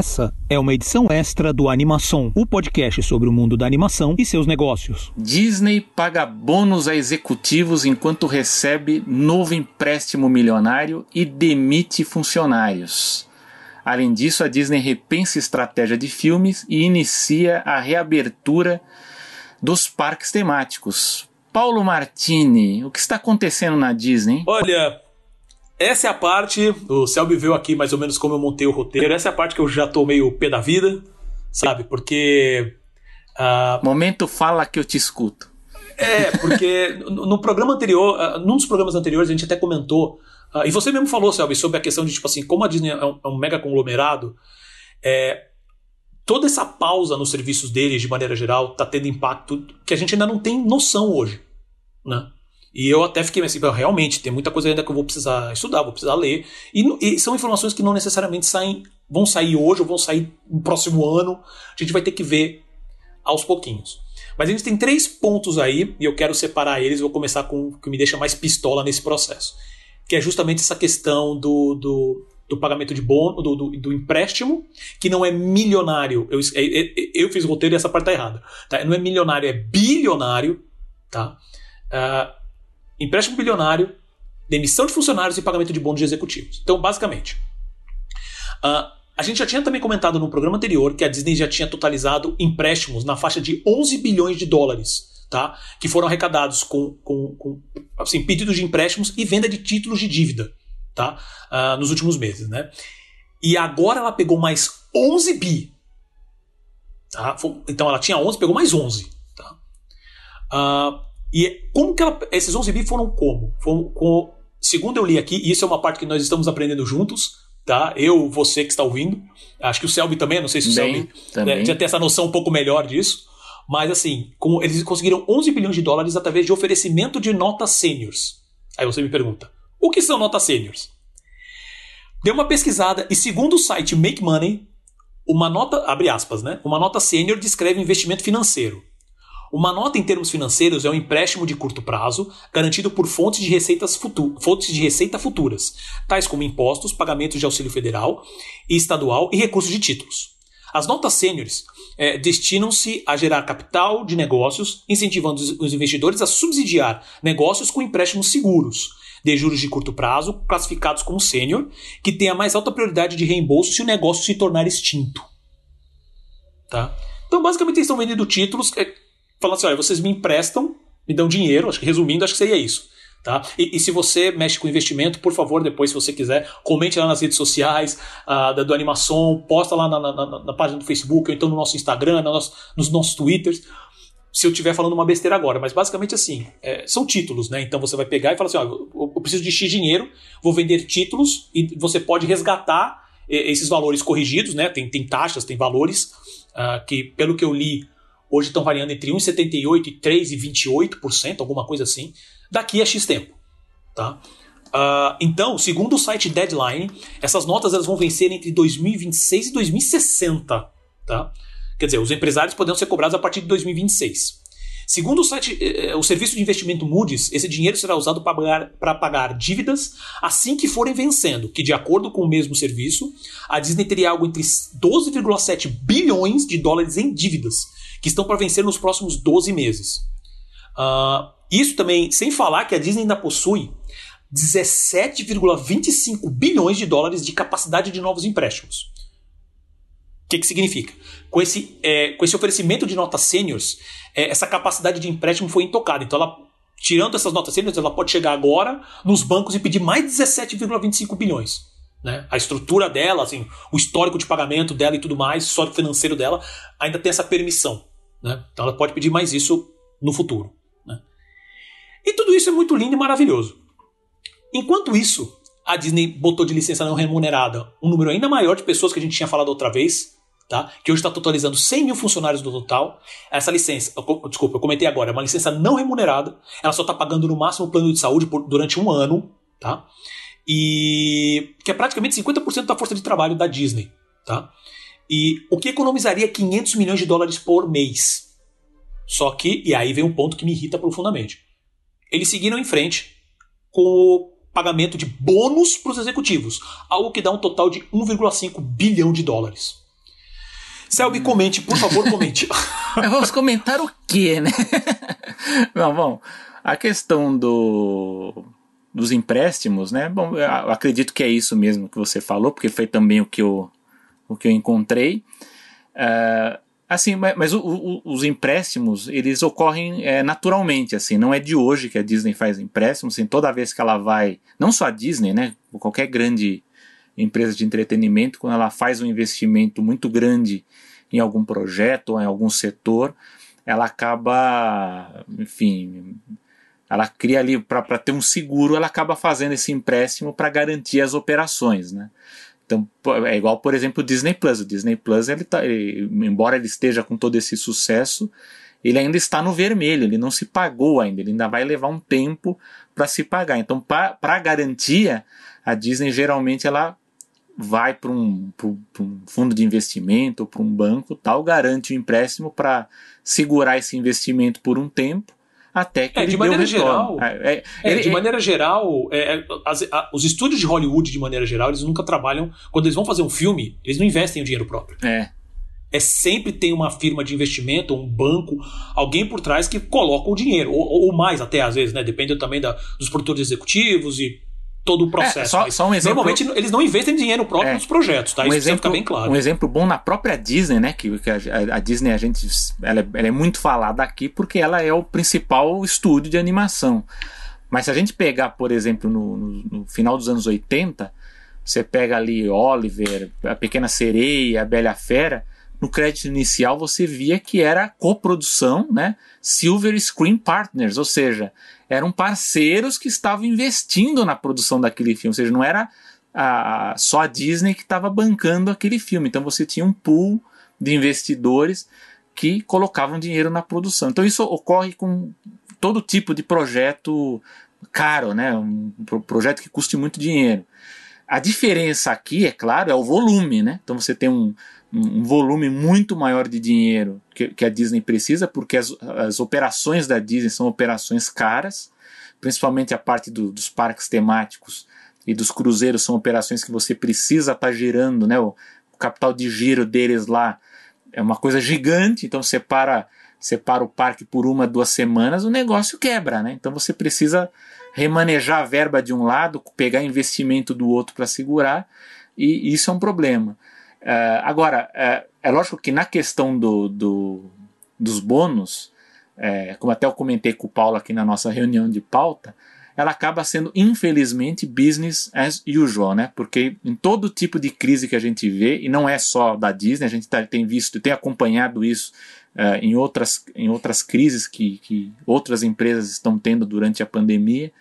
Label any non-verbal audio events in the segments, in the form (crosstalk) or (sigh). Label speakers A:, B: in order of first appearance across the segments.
A: Essa é uma edição extra do Animação, o podcast sobre o mundo da animação e seus negócios.
B: Disney paga bônus a executivos enquanto recebe novo empréstimo milionário e demite funcionários. Além disso, a Disney repensa estratégia de filmes e inicia a reabertura dos parques temáticos. Paulo Martini, o que está acontecendo na Disney?
C: Olha, essa é a parte. O Selby viu aqui mais ou menos como eu montei o roteiro. Essa é a parte que eu já tô meio pé da vida, sabe? Porque.
B: Uh... Momento fala que eu te escuto.
C: É, porque no, programa anterior, uh, num dos programas anteriores, a gente até comentou. Uh, e você mesmo falou, Selby, sobre a questão de, tipo assim, como a Disney é um, é um mega conglomerado, é, toda essa pausa nos serviços deles, de maneira geral, está tendo impacto que a gente ainda não tem noção hoje. Né? E eu até fiquei assim, realmente, tem muita coisa ainda que eu vou precisar estudar, vou precisar ler. E, e, são informações que não necessariamente saem, vão sair hoje ou vão sair no próximo ano. A gente vai ter que ver aos pouquinhos. Mas a gente tem três pontos aí, e eu quero separar eles, vou começar com o que me deixa mais pistola nesse processo. Que é justamente essa questão do, do do pagamento de bônus, do, do, do, empréstimo, que não é milionário. Eu, eu, é, é, eu fiz o roteiro e essa parte tá errada. Tá? Não é milionário, é bilionário. Tá? Uh, empréstimo bilionário, demissão de funcionários e pagamento de bônus de executivos. Então, basicamente, uh, a gente já tinha também comentado no programa anterior que a Disney já tinha totalizado empréstimos na faixa de 11 bilhões de dólares. Tá? Que foram arrecadados com, com, com assim, pedidos de empréstimos e venda de títulos de dívida tá? Uh, nos últimos meses. Né? E agora ela pegou mais 11 bi. Tá? Então ela tinha 11, pegou mais 11. Tá? Uh, e como que ela, esses 11 bi foram como? Foram com, segundo eu li aqui, e isso é uma parte que nós estamos aprendendo juntos, tá? Eu, você que está ouvindo, acho que o Selby também, não sei se o Bem, Selby né, já tem essa noção um pouco melhor disso, mas assim, com, eles conseguiram 11 bilhões de dólares através de oferecimento de notas sêniors. Aí você me pergunta, o que são notas sêniors? Deu uma pesquisada e segundo o site Make Money, uma nota, abre aspas, né? Uma nota sênior descreve investimento financeiro. Uma nota em termos financeiros é um empréstimo de curto prazo, garantido por fontes de, receitas fontes de receita futuras, tais como impostos, pagamentos de auxílio federal e estadual e recursos de títulos. As notas sêniores é, destinam-se a gerar capital de negócios, incentivando os investidores a subsidiar negócios com empréstimos seguros, de juros de curto prazo, classificados como sênior, que tem a mais alta prioridade de reembolso se o negócio se tornar extinto. Tá? Então, basicamente, eles estão vendendo títulos é, falando assim: olha, vocês me emprestam, me dão dinheiro, acho que resumindo, acho que seria isso. Tá? E, e, se você mexe com investimento, por favor, depois, se você quiser, comente lá nas redes sociais uh, do Animação, posta lá na, na, na, na, página do Facebook, ou então no nosso Instagram, no nosso, nos nossos Twitters se eu estiver falando uma besteira agora, mas basicamente assim, é, são títulos, né? Então você vai pegar e falar assim: ó, eu, eu preciso de X dinheiro, vou vender títulos e você pode resgatar esses valores corrigidos, né? Tem, tem taxas, tem valores uh, que, pelo que eu li, hoje estão variando entre 1,78% e 3,28%, alguma coisa assim, daqui a X tempo. Tá? Uh, então, segundo o site Deadline, essas notas elas vão vencer entre 2026 e 2060. Tá? Quer dizer, os empresários poderão ser cobrados a partir de 2026. Segundo o site, eh, eh, o serviço de investimento Moody's, esse dinheiro será usado para pagar, pagar dívidas assim que forem vencendo, que de acordo com o mesmo serviço, a Disney teria algo entre 12,7 bilhões de dólares em dívidas, que estão para vencer nos próximos 12 meses. Uh, isso também, sem falar que a Disney ainda possui 17,25 bilhões de dólares de capacidade de novos empréstimos. O que, que significa? Com esse, é, com esse oferecimento de notas sêniores, é, essa capacidade de empréstimo foi intocada. Então, ela, tirando essas notas sêniores, ela pode chegar agora nos bancos e pedir mais 17,25 bilhões. Né? A estrutura dela, assim, o histórico de pagamento dela e tudo mais, o histórico financeiro dela, ainda tem essa permissão. Né? Então, ela pode pedir mais isso no futuro. Né? E tudo isso é muito lindo e maravilhoso. Enquanto isso, a Disney botou de licença não remunerada um número ainda maior de pessoas que a gente tinha falado outra vez, tá? que hoje está totalizando 100 mil funcionários no total. Essa licença, eu, desculpa, eu comentei agora, é uma licença não remunerada, ela só está pagando no máximo o plano de saúde por, durante um ano, tá? e que é praticamente 50% da força de trabalho da Disney. Tá? E o que economizaria 500 milhões de dólares por mês. Só que, e aí vem um ponto que me irrita profundamente. Eles seguiram em frente com o pagamento de bônus para os executivos, algo que dá um total de 1,5 bilhão de dólares. Selby, comente, por favor, comente. (laughs)
B: Vamos comentar o quê, né? (laughs) Não, bom, a questão do, dos empréstimos, né? Bom, eu acredito que é isso mesmo que você falou, porque foi também o que eu, o que eu encontrei. Uh, assim, mas, mas o, o, os empréstimos, eles ocorrem é, naturalmente, assim, não é de hoje que a Disney faz empréstimos, assim, toda vez que ela vai, não só a Disney, né? Qualquer grande empresa de entretenimento, quando ela faz um investimento muito grande em algum projeto ou em algum setor, ela acaba, enfim, ela cria ali para ter um seguro, ela acaba fazendo esse empréstimo para garantir as operações, né? Então, é igual, por exemplo, o Disney Plus. O Disney Plus, ele tá, ele, embora ele esteja com todo esse sucesso, ele ainda está no vermelho, ele não se pagou ainda, ele ainda vai levar um tempo para se pagar. Então, para garantia, a Disney geralmente ela vai para um, um, fundo de investimento ou para um banco, tal, garante o empréstimo para segurar esse investimento por um tempo até que
C: é,
B: ele
C: de maneira geral.
B: É,
C: é, é, de maneira geral é, é, as, a, os estúdios de Hollywood de maneira geral eles nunca trabalham quando eles vão fazer um filme eles não investem o dinheiro próprio.
B: É.
C: É sempre tem uma firma de investimento, um banco, alguém por trás que coloca o dinheiro, ou, ou mais até às vezes, né? Depende também da, dos produtores executivos e todo o é, processo. É,
B: só, só, um exemplo...
C: Normalmente eles não investem dinheiro próprio é, nos projetos, tá?
B: Um Isso exemplo, ficar bem claro. Um exemplo bom na própria Disney, né? Que, que a, a, Disney, a gente, ela, é, ela é muito falada aqui porque ela é o principal estúdio de animação. Mas se a gente pegar, por exemplo, no, no, no final dos anos 80, você pega ali Oliver, a Pequena Sereia, a Bela Fera, no crédito inicial você via que era coprodução, né? Silver Screen Partners, ou seja, eram parceiros que estavam investindo na produção daquele filme, ou seja, não era a, só a Disney que estava bancando aquele filme. Então você tinha um pool de investidores que colocavam dinheiro na produção. Então isso ocorre com todo tipo de projeto caro, né? Um projeto que custe muito dinheiro. A diferença aqui, é claro, é o volume, né? Então você tem um, um volume muito maior de dinheiro que, que a Disney precisa, porque as, as, operações da Disney são operações caras, principalmente a parte do, dos parques temáticos e dos cruzeiros são operações que você precisa estar tá gerando, né? O, o, capital de giro deles lá é uma coisa gigante, então você para, o parque por uma, duas semanas, o negócio quebra, né? Então você precisa remanejar a verba de um lado, pegar investimento do outro para segurar, e isso é um problema. Uh, agora, uh, é lógico que na questão do, do dos bônus, é, como até eu comentei com o Paulo aqui na nossa reunião de pauta, ela acaba sendo, infelizmente, business as usual, né? Porque em todo tipo de crise que a gente vê, e não é só da Disney, a gente tá, tem visto, tem acompanhado isso uh, em, outras, em outras crises que, que outras empresas estão tendo durante a pandemia,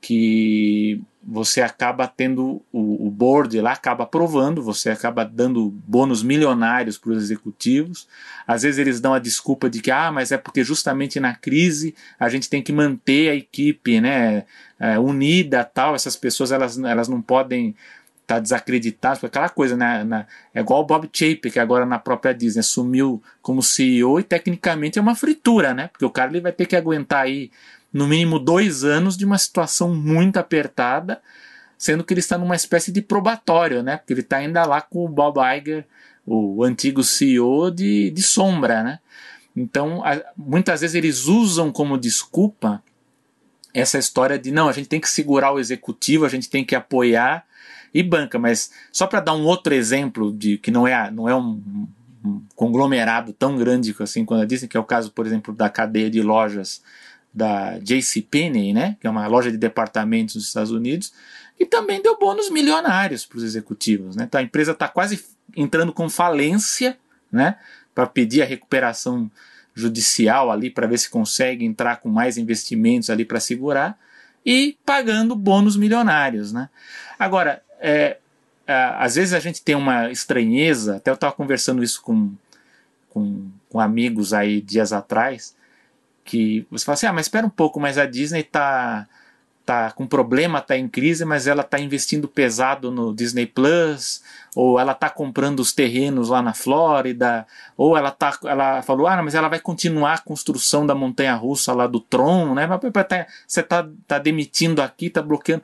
B: que você acaba tendo o, o, board lá acaba aprovando, você acaba dando bônus milionários para os executivos. Às vezes eles dão a desculpa de que ah, mas é porque justamente na crise a gente tem que manter a equipe, né, é, unida, tal. Essas pessoas elas, elas não podem estar tá desacreditadas, aquela coisa, né, na, é igual o Bob Chapek que agora na própria Disney assumiu como CEO e tecnicamente é uma fritura, né, porque o cara ele vai ter que aguentar aí no mínimo dois anos de uma situação muito apertada, sendo que ele está numa espécie de probatório, né? Porque ele está ainda lá com o Bob Iger, o antigo CEO de, de sombra, né? Então, a, muitas vezes eles usam como desculpa essa história de não, a gente tem que segurar o executivo, a gente tem que apoiar e banca, mas só para dar um outro exemplo de que não é, não é um, um conglomerado tão grande assim quando dizem que é o caso, por exemplo, da cadeia de lojas da JCPenney, né, que é uma loja de departamentos nos Estados Unidos, e também deu bônus milionários para os executivos. Né? Então a empresa está quase entrando com falência né, para pedir a recuperação judicial ali para ver se consegue entrar com mais investimentos ali para segurar e pagando bônus milionários. Né? Agora, é, às vezes a gente tem uma estranheza, até eu estava conversando isso com, com, com amigos aí dias atrás, que você fala assim, ah, mas espera um pouco, mas a Disney tá tá com problema, tá em crise, mas ela tá investindo pesado no Disney Plus, ou ela tá comprando os terrenos lá na Flórida, ou ela tá ela falou, ah, mas ela vai continuar a construção da montanha russa lá do Tron, né? Tá, você tá, tá demitindo aqui, tá bloqueando.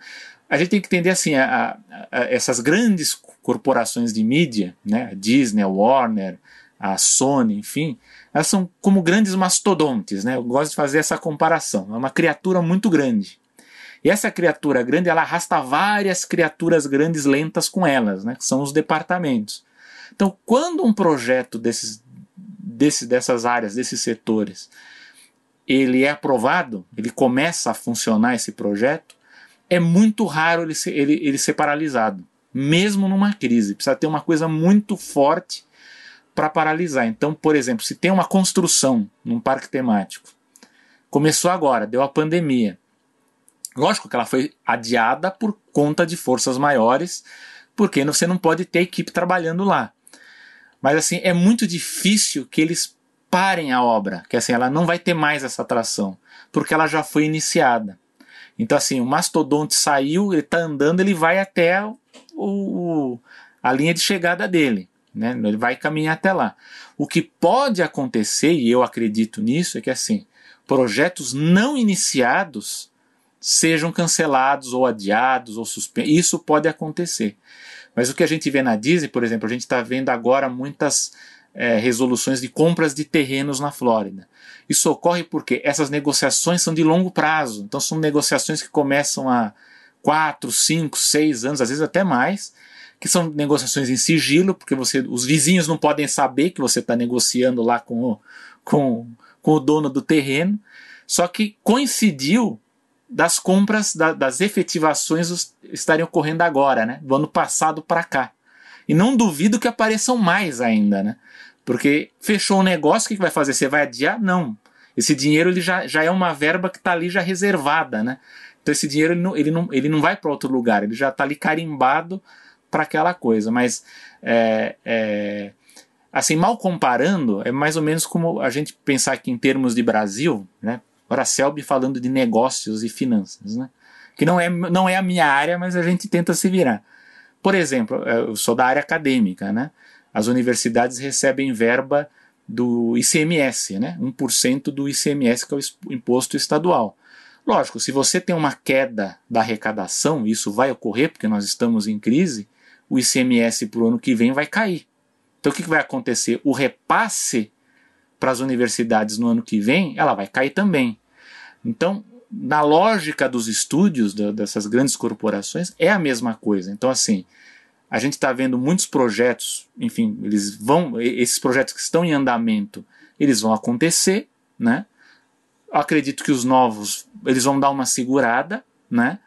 B: A gente tem que entender assim, a, a, a essas grandes corporações de mídia, né? A Disney, a Warner, a Sony, enfim, elas são como grandes mastodontes, né? Eu gosto de fazer essa comparação. É uma criatura muito grande. E essa criatura grande, ela arrasta várias criaturas grandes lentas com elas, né? Que são os departamentos. Então, quando um projeto desses, desse, dessas áreas, desses setores, ele é aprovado, ele começa a funcionar esse projeto, é muito raro ele ser, ele, ele ser paralisado, mesmo numa crise. Precisa ter uma coisa muito forte para paralisar. Então, por exemplo, se tem uma construção num parque temático, começou agora, deu a pandemia. Lógico que ela foi adiada por conta de forças maiores, porque você não pode ter equipe trabalhando lá. Mas assim, é muito difícil que eles parem a obra, que assim, ela não vai ter mais essa atração, porque ela já foi iniciada. Então assim, o mastodonte saiu, ele está andando, ele vai até o, o, a linha de chegada dele. Né? Ele vai caminhar até lá. O que pode acontecer, e eu acredito nisso, é que assim, projetos não iniciados sejam cancelados ou adiados ou suspensos. Isso pode acontecer. Mas o que a gente vê na Disney, por exemplo, a gente está vendo agora muitas é, resoluções de compras de terrenos na Flórida. Isso ocorre porque essas negociações são de longo prazo. Então são negociações que começam há 4, 5, 6 anos, às vezes até mais, que são negociações em sigilo, porque você, os vizinhos não podem saber que você está negociando lá com o, com, com o dono do terreno. Só que coincidiu das compras, da, das efetivações estarem ocorrendo agora, né? Do ano passado para cá. E não duvido que apareção mais ainda, né? Porque fechou um negócio, o que vai fazer? Você vai adiar? Não. Esse dinheiro ele já, já é uma verba que está ali já reservada, né? Então esse dinheiro ele não, ele não, ele não vai para outro lugar, ele já está ali carimbado para aquela coisa. Mas, é, é, assim, mal comparando, é mais ou menos como a gente pensar que em termos de Brasil, né? Selby falando de negócios e finanças, né? Que não é, não é a minha área, mas a gente tenta se virar. Por exemplo, eu sou da área acadêmica, né? As universidades recebem verba do ICMS, né? 1% do ICMS, que é o imposto estadual. Lógico, se você tem uma queda da arrecadação, isso vai ocorrer porque nós estamos em crise, o ICMS para o ano que vem vai cair. Então o que, que vai acontecer? O repasse para as universidades no ano que vem, ela vai cair também. Então, na lógica dos estúdios dessas grandes corporações, é a mesma coisa. Então, assim, a gente está vendo muitos projetos, enfim, eles vão, esses projetos que estão em andamento, eles vão acontecer, né? Eu acredito que os novos, eles vão dar uma segurada, né?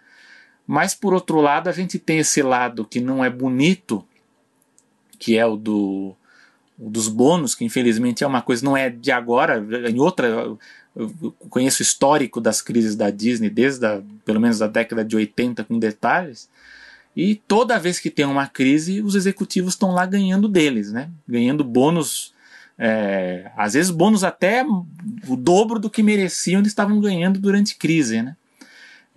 B: Mas por outro lado, a gente tem esse lado que não é bonito, que é o do o dos bônus, que infelizmente é uma coisa, não é de agora, em outra. Eu conheço o histórico das crises da Disney, desde a, pelo menos a década de 80, com detalhes. E toda vez que tem uma crise, os executivos estão lá ganhando deles, né? Ganhando bônus, é, às vezes bônus até o dobro do que mereciam eles estavam ganhando durante crise, né?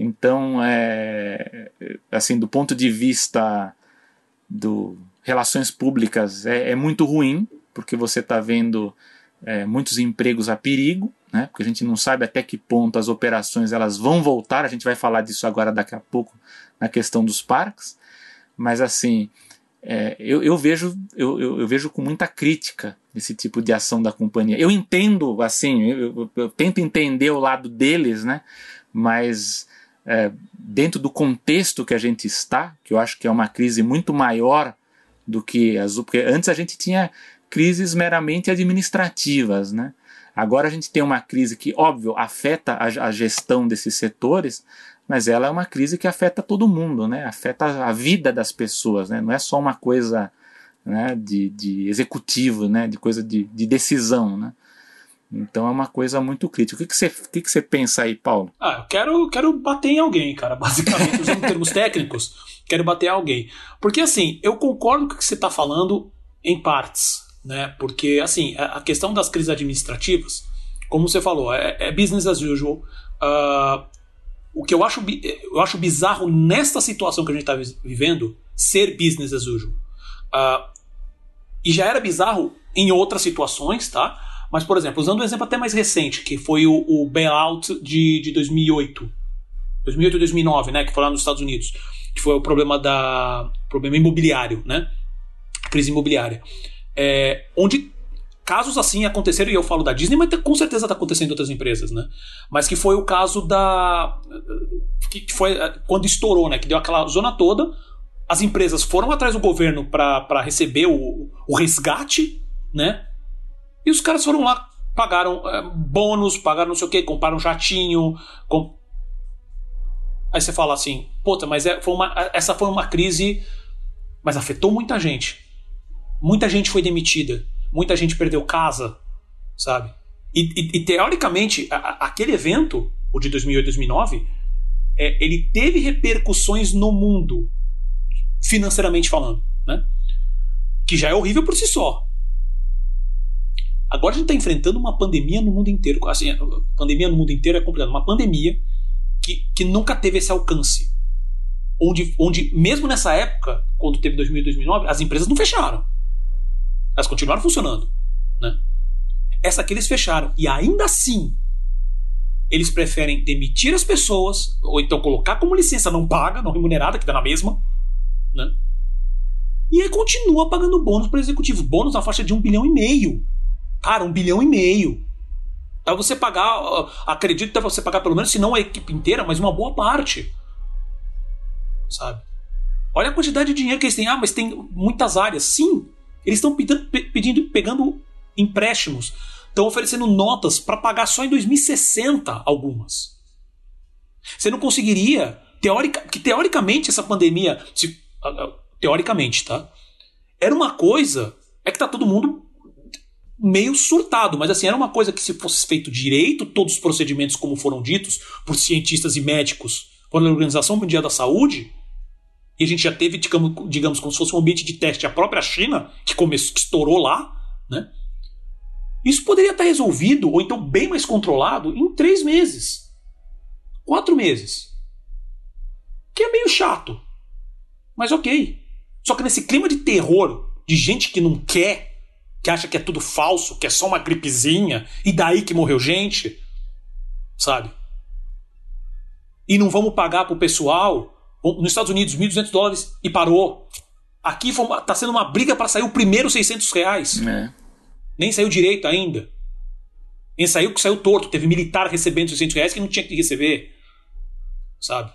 B: Então, é, assim, do ponto de vista do relações públicas é, é muito ruim, porque você está vendo é, muitos empregos a perigo, né? porque a gente não sabe até que ponto as operações elas vão voltar, a gente vai falar disso agora daqui a pouco na questão dos parques, mas assim, é, eu, eu, vejo, eu, eu, eu, vejo com muita crítica esse tipo de ação da companhia. Eu entendo, assim, eu, eu tento entender o lado deles, né? mas é, dentro do contexto que a gente está, que eu acho que é uma crise muito maior do que as. Porque antes a gente tinha crises meramente administrativas, né? Agora a gente tem uma crise que, óbvio, afeta a, a, gestão desses setores, mas ela é uma crise que afeta todo mundo, né? Afeta a vida das pessoas, né? Não é só uma coisa né, de, de executivo, né? De coisa de, de decisão, né? Então é uma coisa muito crítica. O que, que, você, o que, que você pensa aí, Paulo?
C: Ah, eu quero, quero bater em alguém, cara. Basicamente, (laughs) usando termos técnicos, quero bater em alguém. Porque, assim, eu concordo com o que você está falando em partes, né? Porque, assim, a questão das crises administrativas, como você falou, é, é business as usual. Uh, o que eu acho, eu acho bizarro nesta situação que a gente está vivendo ser business as usual. Uh, e já era bizarro em outras situações, tá? Mas, por exemplo, usando um exemplo até mais recente, que foi o, o bailout de, de 2008. 2008 e 2009, né? Que foi lá nos Estados Unidos. Que foi o problema da problema imobiliário, né? Crise imobiliária. É, onde casos assim aconteceram, e eu falo da Disney, mas com certeza está acontecendo em outras empresas, né? Mas que foi o caso da. que foi eh, quando estourou, né? Que deu aquela zona toda. As empresas foram atrás do governo para receber o, o resgate, né? E os caras foram lá, pagaram é, bônus, pagaram não sei o que, compraram um jatinho. Com... Aí você fala assim, puta, mas é, foi uma, essa foi uma crise, mas afetou muita gente. Muita gente foi demitida muita gente perdeu casa, sabe? E, e, e teoricamente, a, aquele evento, o de 2008 2009, é, ele teve repercussões no mundo, financeiramente falando, né? Que já é horrível por si só. Agora a gente está enfrentando uma pandemia no mundo inteiro. Assim, pandemia no mundo inteiro é complicado. Uma pandemia que, que nunca teve esse alcance. Onde, onde, mesmo nessa época, quando teve 2008 2009, as empresas não fecharam. Elas continuaram funcionando. Né? Essa aqui eles fecharam. E ainda assim, eles preferem demitir as pessoas, ou então colocar como licença não paga, não remunerada, que dá na mesma. Né? E aí continua pagando bônus para executivo. Bônus na faixa de um bilhão e meio. Cara, um bilhão e meio. Dá você pagar, acredito que você pagar pelo menos, se não a equipe inteira, mas uma boa parte. Sabe? Olha a quantidade de dinheiro que eles têm. Ah, mas tem muitas áreas. Sim, eles estão pedindo, pedindo, pegando empréstimos, estão oferecendo notas para pagar só em 2060 algumas. Você não conseguiria, teórica, que teoricamente essa pandemia, se, teoricamente, tá? Era uma coisa, é que tá todo mundo meio surtado, mas assim, era uma coisa que se fosse feito direito, todos os procedimentos como foram ditos por cientistas e médicos, por Organização Mundial da Saúde, e a gente já teve, digamos, digamos como se fosse um ambiente de teste, a própria China, que, começou, que estourou lá, né? Isso poderia estar resolvido, ou então bem mais controlado, em três meses. Quatro meses. Que é meio chato. Mas ok. Só que nesse clima de terror, de gente que não quer, que acha que é tudo falso, que é só uma gripezinha, e daí que morreu gente, sabe? E não vamos pagar pro pessoal nos Estados Unidos, 1.200 dólares e parou. Aqui está sendo uma briga para sair o primeiro 600 reais. É. Nem saiu direito ainda. Nem saiu que saiu torto. Teve militar recebendo 600 reais que não tinha que receber. Sabe?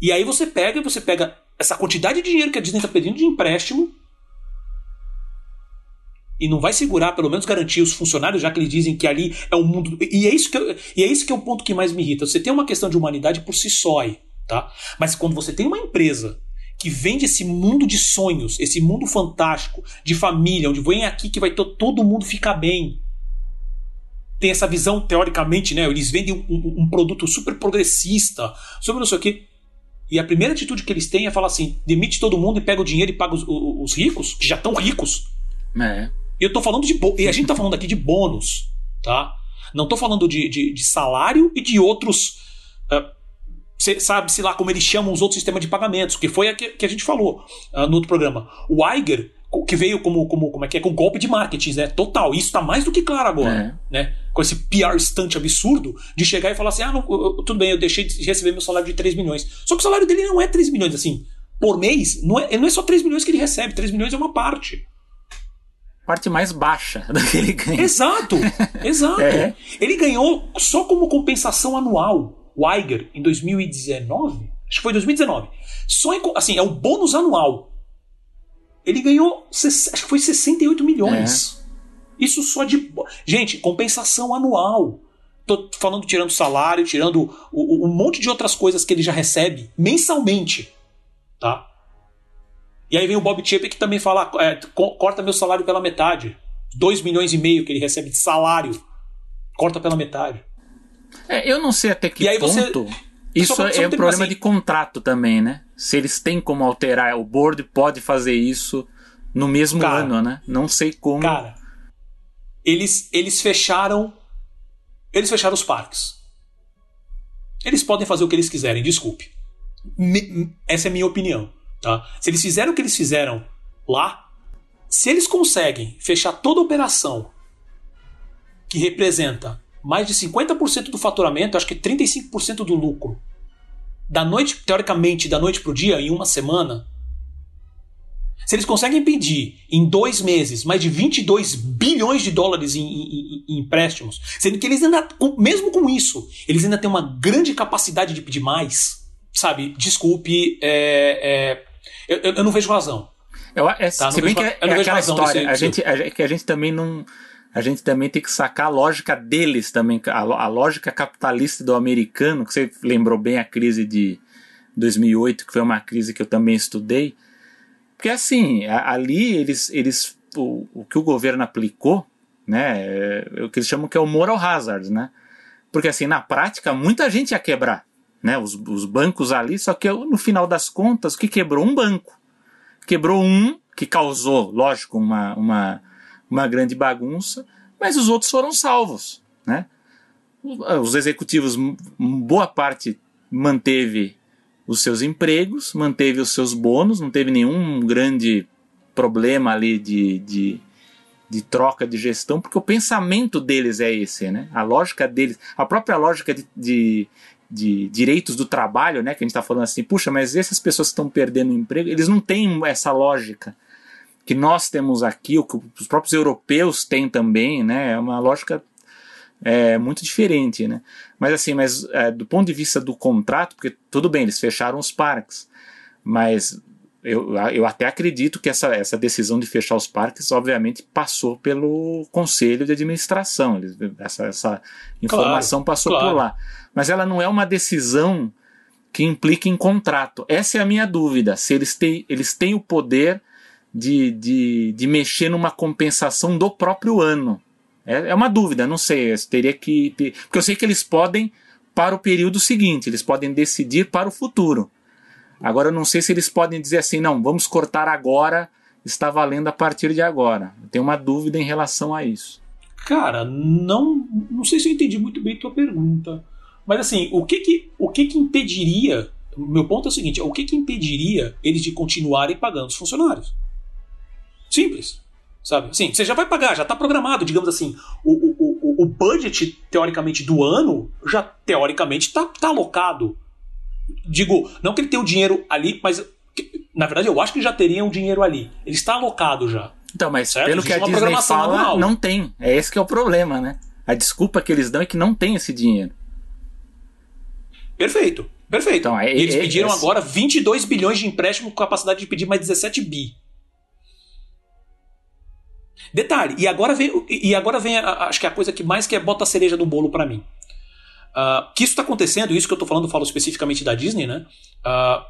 C: E aí você pega, você pega essa quantidade de dinheiro que a Disney está pedindo de empréstimo e não vai segurar, pelo menos garantir os funcionários, já que eles dizem que ali é um mundo. E é isso que, eu, e é, isso que é o ponto que mais me irrita. Você tem uma questão de humanidade por si só aí, tá? Mas quando você tem uma empresa que vende esse mundo de sonhos, esse mundo fantástico, de família, onde vem aqui que vai todo mundo ficar bem. Tem essa visão, teoricamente, né? Eles vendem um, um produto super progressista, sobre não sei o quê. E a primeira atitude que eles têm é falar assim: demite todo mundo e pega o dinheiro e paga os, os ricos, que já estão ricos.
B: É.
C: E eu tô falando de. E a gente tá falando aqui de bônus, tá? Não tô falando de, de, de salário e de outros. Uh, Sabe-se lá como eles chamam os outros sistemas de pagamentos, que foi a que, que a gente falou uh, no outro programa. O Iger, que veio como, como, como é que é, com golpe de marketing, né? Total. Isso tá mais do que claro agora, é. né? Com esse PR stunt absurdo de chegar e falar assim: ah, não, tudo bem, eu deixei de receber meu salário de 3 milhões. Só que o salário dele não é 3 milhões, assim, por mês, não é, não é só 3 milhões que ele recebe, 3 milhões é uma parte
B: parte mais baixa (laughs) do que ele ganha.
C: Exato, exato. É. Ele ganhou só como compensação anual, o Iger, em 2019, acho que foi 2019. Só em, assim, é o bônus anual. Ele ganhou, acho que foi 68 milhões. É. Isso só de. Gente, compensação anual. Tô falando tirando salário, tirando um monte de outras coisas que ele já recebe mensalmente. Tá? E aí vem o Bob Chapek que também fala: é, corta meu salário pela metade. 2 milhões e meio que ele recebe de salário. Corta pela metade.
B: É, eu não sei até que ponto. Você... Isso só, só é um problema assim... de contrato também, né? Se eles têm como alterar, o board pode fazer isso no mesmo cara, ano, né? Não sei como.
C: Cara, eles, eles fecharam. Eles fecharam os parques. Eles podem fazer o que eles quiserem, desculpe. Me, essa é a minha opinião. Tá? Se eles fizeram o que eles fizeram lá, se eles conseguem fechar toda operação que representa mais de 50% do faturamento, acho que 35% do lucro, da noite, teoricamente, da noite para o dia, em uma semana, Se eles conseguem pedir em dois meses mais de 22 bilhões de dólares em, em, em, empréstimos, sendo que eles ainda, mesmo com isso, eles ainda têm uma grande capacidade de pedir mais, sabe? Desculpe, é, é, eu, eu, não vejo razão.
B: Eu, é, tá? se bem que é, é aquela história, a gente, a, que a gente também não. A gente também tem que sacar a lógica deles também, a, a lógica capitalista do americano, que você lembrou bem a crise de 2008, que foi uma crise que eu também estudei porque assim, ali eles, eles o, o que o governo aplicou, né, é o que eles chamam que é o moral hazard, né? Porque assim, na prática, muita gente ia quebrar, né? Os, os bancos ali, só que no final das contas, o que quebrou um banco? Quebrou um, que causou, lógico, uma, uma, uma grande bagunça, mas os outros foram salvos, né? Os executivos, boa parte manteve os seus empregos, manteve os seus bônus, não teve nenhum grande problema ali de, de, de, troca de gestão, porque o pensamento deles é esse, né? A lógica deles, a própria lógica de, de, de direitos do trabalho, né? Que a gente está falando assim, puxa, mas essas pessoas que estão perdendo emprego, eles não têm essa lógica que nós temos aqui, o que os próprios europeus têm também, né? É uma lógica é muito diferente, né? Mas assim, mas é, do ponto de vista do contrato, porque tudo bem, eles fecharam os parques, mas eu, eu até acredito que essa, essa decisão de fechar os parques, obviamente, passou pelo conselho de administração. Essa, essa informação claro, passou claro. por lá. Mas ela não é uma decisão que implica em contrato. Essa é a minha dúvida. Se eles têm, eles têm o poder de, de, de mexer numa compensação do próprio ano. É, é uma dúvida, não sei. Teria que. Porque eu sei que eles podem para o período seguinte, eles podem decidir para o futuro. Agora eu não sei se eles podem dizer assim, não, vamos cortar agora, está valendo a partir de agora. Eu tenho uma dúvida em relação a isso.
C: Cara, não, não sei se eu entendi muito bem tua pergunta. Mas assim, o que que, o que, que impediria? Meu ponto é o seguinte: o que que impediria eles de continuarem pagando os funcionários? Simples sabe? Sim, você já vai pagar, já está programado, digamos assim, o, o, o, o budget, teoricamente, do ano, já teoricamente está tá alocado. Digo, não que ele tenha o dinheiro ali, mas na verdade eu acho que já teria um dinheiro ali. Ele está alocado já.
B: Então, mas certo? pelo Existe que a Disney fala, manual. não tem. É esse que é o problema, né? A desculpa que eles dão é que não tem esse dinheiro.
C: Perfeito, perfeito. Então, é, eles é, pediram é, agora 22 bilhões de empréstimo com capacidade de pedir mais 17 bi. Detalhe, e agora vem, e agora vem a, acho que a coisa que mais que é bota a cereja do bolo para mim. Uh, que isso está acontecendo, isso que eu estou falando, eu falo especificamente da Disney, né? Uh,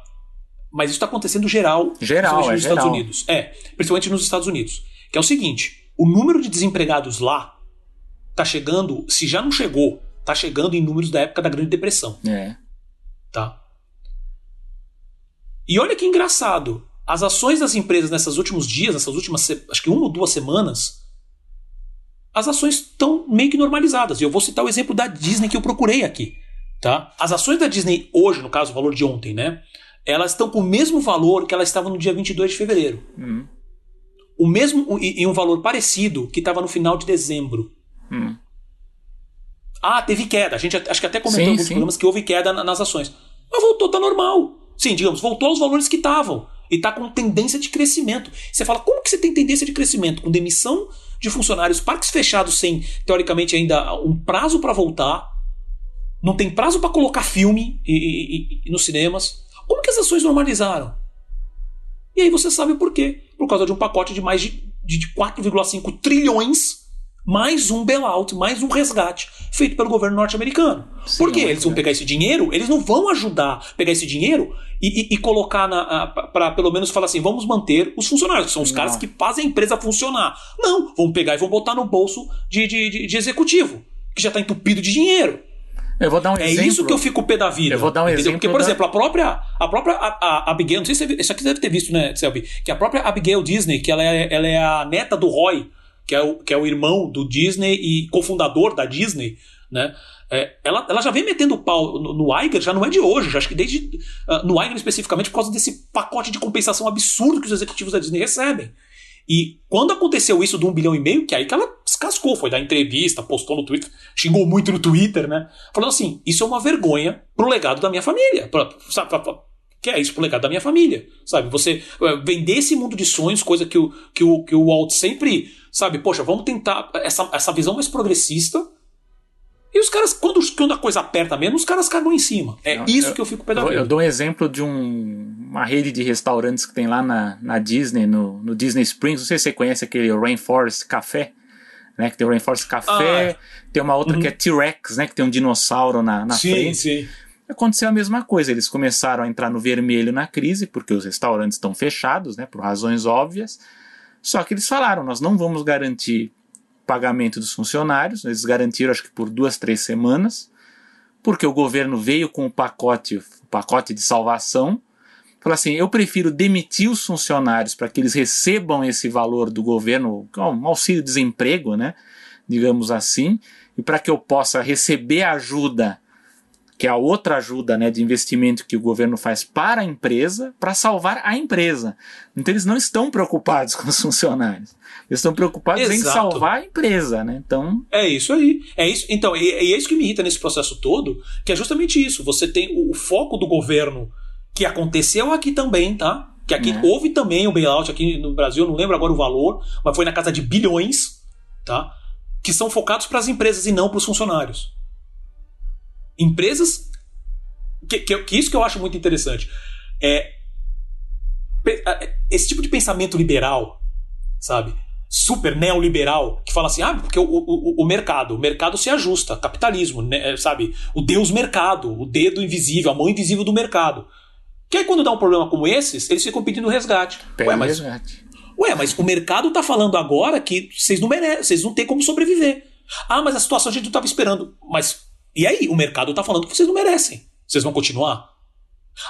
C: mas isso está acontecendo geral,
B: geral
C: é
B: nos
C: geral. Estados Unidos. É, principalmente nos Estados Unidos. Que é o seguinte: o número de desempregados lá tá chegando, se já não chegou, tá chegando em números da época da Grande Depressão.
B: É.
C: Tá? E olha que engraçado. As ações das empresas nesses últimos dias, nessas últimas, acho que uma ou duas semanas, as ações estão meio que normalizadas. E eu vou citar o exemplo da Disney que eu procurei aqui. Tá? As ações da Disney hoje, no caso, o valor de ontem, né? Elas estão com o mesmo valor que elas estavam no dia 22 de fevereiro.
B: Uhum.
C: O mesmo e, e, um valor parecido que estava no final de dezembro.
B: Uhum.
C: Ah, teve queda. A gente acho que até comentou em alguns sim. programas que houve queda nas ações. Mas voltou, tá normal. Sim, digamos, voltou aos valores que estavam e está com tendência de crescimento. Você fala, como que você tem tendência de crescimento? Com demissão de funcionários, parques fechados sem, teoricamente, ainda um prazo para voltar, não tem prazo para colocar filme e, e, e, nos cinemas. Como que as ações normalizaram? E aí você sabe por quê. Por causa de um pacote de mais de, de 4,5 trilhões mais um bailout, mais um resgate feito pelo governo norte-americano. Por quê? Eles vão pegar esse dinheiro, eles não vão ajudar pegar esse dinheiro e, e, e colocar para pelo menos falar assim, vamos manter os funcionários, que são os não. caras que fazem a empresa funcionar. Não, vão pegar e vão botar no bolso de, de, de, de executivo, que já está entupido de dinheiro.
B: Eu vou dar um
C: é
B: exemplo.
C: isso que eu fico pé da vida.
B: Eu vou dar um entendeu?
C: exemplo. Porque, por da... exemplo, a própria, a própria a, a Abigail, não sei se você, isso aqui deve ter visto, né, Selby? Que a própria Abigail Disney, que ela é, ela é a neta do Roy, que é o, que é o irmão do Disney e cofundador da Disney, né? É, ela, ela já vem metendo pau no, no Iger, já não é de hoje, já acho que desde. Uh, no Iger especificamente, por causa desse pacote de compensação absurdo que os executivos da Disney recebem. E quando aconteceu isso de um bilhão e meio, que aí que ela descascou, foi dar entrevista, postou no Twitter, xingou muito no Twitter, né? Falando assim: isso é uma vergonha pro legado da minha família. Pra, pra, pra, Que é isso pro legado da minha família, sabe? Você é, vender esse mundo de sonhos, coisa que o, que o, que o Walt sempre, sabe? Poxa, vamos tentar essa, essa visão mais progressista. E os caras, quando, quando a coisa aperta mesmo, os caras cagam em cima. É isso
B: eu,
C: que eu fico pé
B: eu, eu dou um exemplo de um, uma rede de restaurantes que tem lá na, na Disney, no, no Disney Springs. Não sei se você conhece aquele Rainforest Café né? Que tem o Rainforest Café, ah, tem uma outra uhum. que é T-Rex, né? Que tem um dinossauro na, na
C: sim,
B: frente.
C: Sim.
B: Aconteceu a mesma coisa, eles começaram a entrar no vermelho na crise, porque os restaurantes estão fechados, né? Por razões óbvias. Só que eles falaram, nós não vamos garantir pagamento dos funcionários, eles garantiram acho que por duas, três semanas, porque o governo veio com o pacote, o pacote de salvação, Fala assim: eu prefiro demitir os funcionários para que eles recebam esse valor do governo, um auxílio-desemprego, né? Digamos assim, e para que eu possa receber ajuda, que é a outra ajuda né, de investimento que o governo faz para a empresa, para salvar a empresa. Então eles não estão preocupados (laughs) com os funcionários. Eles estão preocupados Exato. em salvar a empresa, né? Então.
C: É isso aí. É isso. Então, e é, é isso que me irrita nesse processo todo, que é justamente isso. Você tem o, o foco do governo que aconteceu aqui também, tá? Que aqui é. houve também o bailout aqui no Brasil, não lembro agora o valor, mas foi na casa de bilhões, tá? Que são focados para as empresas e não para os funcionários. Empresas. Que, que, que, isso que eu acho muito interessante. É, esse tipo de pensamento liberal, sabe? Super neoliberal, que fala assim, ah, porque o, o, o mercado, o mercado se ajusta, capitalismo, né, sabe? O Deus mercado, o dedo invisível, a mão invisível do mercado. Que aí quando dá um problema como esses, eles ficam pedindo resgate.
B: Pede ué, mas, resgate.
C: Ué, mas o mercado tá falando agora que vocês não merecem, vocês não têm como sobreviver. Ah, mas a situação a gente não estava esperando. Mas e aí? O mercado tá falando que vocês não merecem. Vocês vão continuar?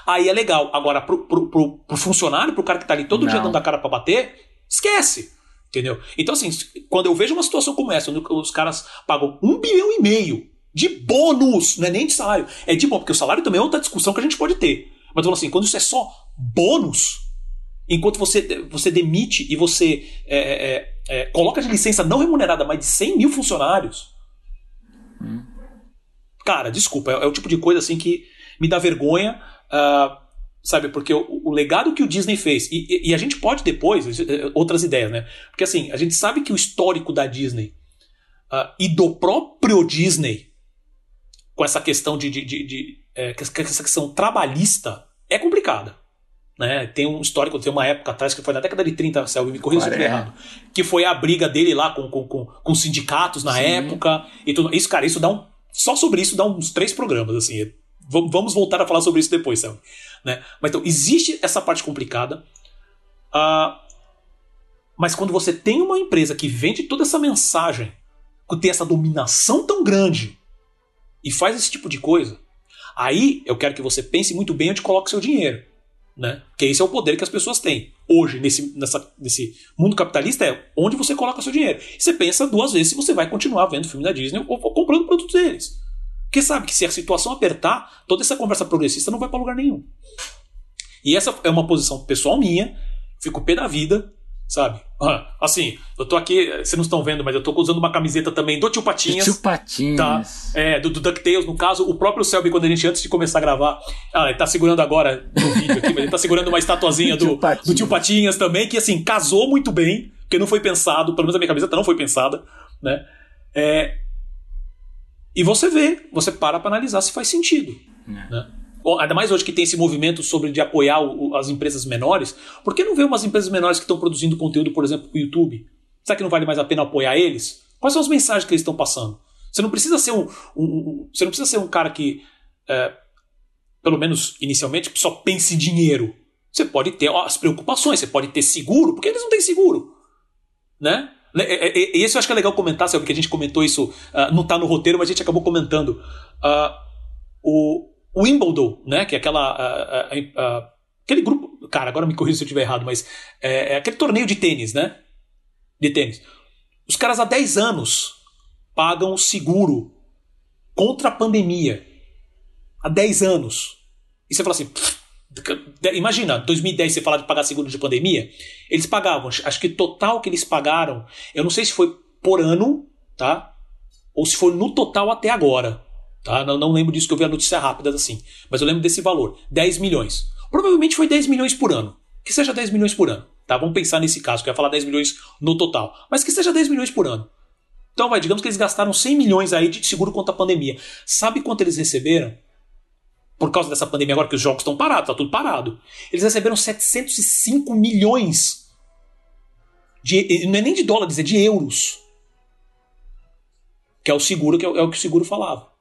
C: Aí é legal. Agora, pro, pro, pro, pro funcionário, pro cara que tá ali todo não. dia dando a cara para bater, esquece. Entendeu? Então, assim, quando eu vejo uma situação como essa, onde os caras pagam um bilhão e meio de bônus, não é nem de salário, é de bom, porque o salário também é outra discussão que a gente pode ter. Mas eu falo assim, quando isso é só bônus, enquanto você, você demite e você é, é, é, é coloca de licença não remunerada mais de 100 mil funcionários, hum. Cara, desculpa, é, é, o tipo de coisa assim que me dá vergonha, uh, sabe? Porque o, o, legado que o Disney fez, e, e, e, a gente pode depois, eh, outras ideias, né? Porque assim, a gente sabe que o histórico da Disney uh, e do próprio Disney, com essa questão de, de, de, de é, essa questão trabalhista é complicada. Né? Tem um histórico, tem uma época atrás, que foi na década de 30, Selby, me corrija se eu estiver errado, que foi a briga dele lá com, com, com, com sindicatos na Sim. época e tudo. Isso, cara, isso dá um. Só sobre isso dá uns três programas, assim. Vamos voltar a falar sobre isso depois, Selby. Né? Mas então, existe essa parte complicada. Uh, mas quando você tem uma empresa que vende toda essa mensagem, que tem essa dominação tão grande e faz esse tipo de coisa, Aí eu quero que você pense muito bem onde coloca o seu dinheiro. Né? Porque esse é o poder que as pessoas têm. Hoje, nesse, nessa, nesse mundo capitalista, é onde você coloca seu dinheiro. E você pensa duas vezes se você vai continuar vendo filme da Disney ou, ou comprando produtos deles. Porque sabe que se a situação apertar, toda essa conversa progressista não vai para lugar nenhum. E essa é uma posição pessoal minha, fico pé da vida, sabe? Ah, assim, eu tô aqui, vocês não estão vendo, mas eu tô usando uma camiseta também do Tio Patinhas.
B: Do Tio Patinhas.
C: Tá? É, do, do DuckTales, no caso, o próprio Selby, quando a gente, antes de começar a gravar, ah, ele tá segurando agora no vídeo aqui, mas ele tá segurando uma estatuazinha do, (laughs) tio do Tio Patinhas também, que assim, casou muito bem, porque não foi pensado, pelo menos a minha camiseta não foi pensada, né? É, e você vê, você para pra analisar se faz sentido. É. Né? Ainda mais hoje que tem esse movimento sobre de apoiar o, as empresas menores, por que não ver umas empresas menores que estão produzindo conteúdo, por exemplo, para o YouTube? Será que não vale mais a pena apoiar eles? Quais são as mensagens que eles estão passando? Você não precisa ser um, um, um você não precisa ser um cara que, é, pelo menos inicialmente, só pense em dinheiro. Você pode ter as preocupações, você pode ter seguro, porque eles não têm seguro, né? E é, é, é, esse eu acho que é legal comentar, sabe? Porque a gente comentou isso, uh, não está no roteiro, mas a gente acabou comentando. Uh, o Wimbledon, né? Que é aquela. Uh, uh, uh, aquele grupo. Cara, agora me corrija se eu estiver errado, mas é, é, aquele torneio de tênis, né? De tênis. Os caras há 10 anos pagam o seguro contra a pandemia. Há 10 anos. E você fala assim. Imagina, 2010 você falar de pagar seguro de pandemia. Eles pagavam, acho que total que eles pagaram, eu não sei se foi por ano, tá? Ou se foi no total até agora. Tá? Não, não lembro disso que eu vi a notícia rápida assim. Mas eu lembro desse valor: 10 milhões. Provavelmente foi 10 milhões por ano. Que seja 10 milhões por ano. Tá? Vamos pensar nesse caso, que eu ia falar 10 milhões no total. Mas que seja 10 milhões por ano. Então, vai, digamos que eles gastaram 100 milhões aí de seguro contra a pandemia. Sabe quanto eles receberam? Por causa dessa pandemia, agora que os jogos estão parados, tá tudo parado. Eles receberam 705 milhões. De, não é nem de dólares, é de euros. Que é o seguro, que é, é o que o seguro falava.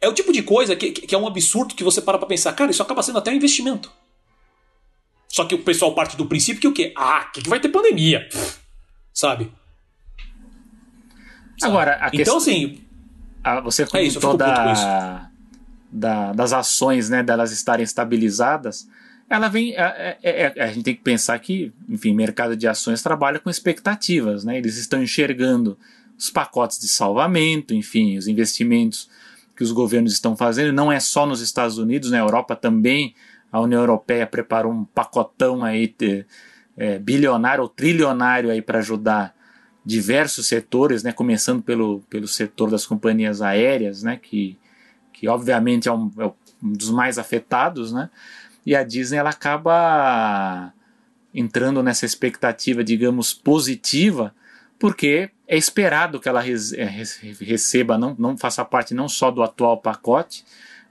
C: É o tipo de coisa que, que é um absurdo que você para pra pensar, cara, isso acaba sendo até um investimento. Só que o pessoal parte do princípio que o quê? Ah, que, que vai ter pandemia? Sabe?
B: Agora, a
C: então,
B: questão,
C: assim.
B: a- você
C: É
B: comentou
C: com
B: da, da- das ações, né, delas estarem estabilizadas. Ela vem. é- é- é- a gente tem que pensar que, enfim, mercado de ações trabalha com expectativas, né? Eles estão enxergando os pacotes de salvamento, enfim, os investimentos que os governos estão fazendo. Não é só nos Estados Unidos, na Europa também. A União Europeia preparou um pacotão aí é, bilionário ou trilionário aí para ajudar diversos setores, né, começando pelo, pelo setor das companhias aéreas, né, que, que obviamente é um, é um dos mais afetados, né, e a Disney ela acaba entrando nessa expectativa, digamos, positiva, porque é esperado que ela é, receba, não, não faça parte não só do atual pacote,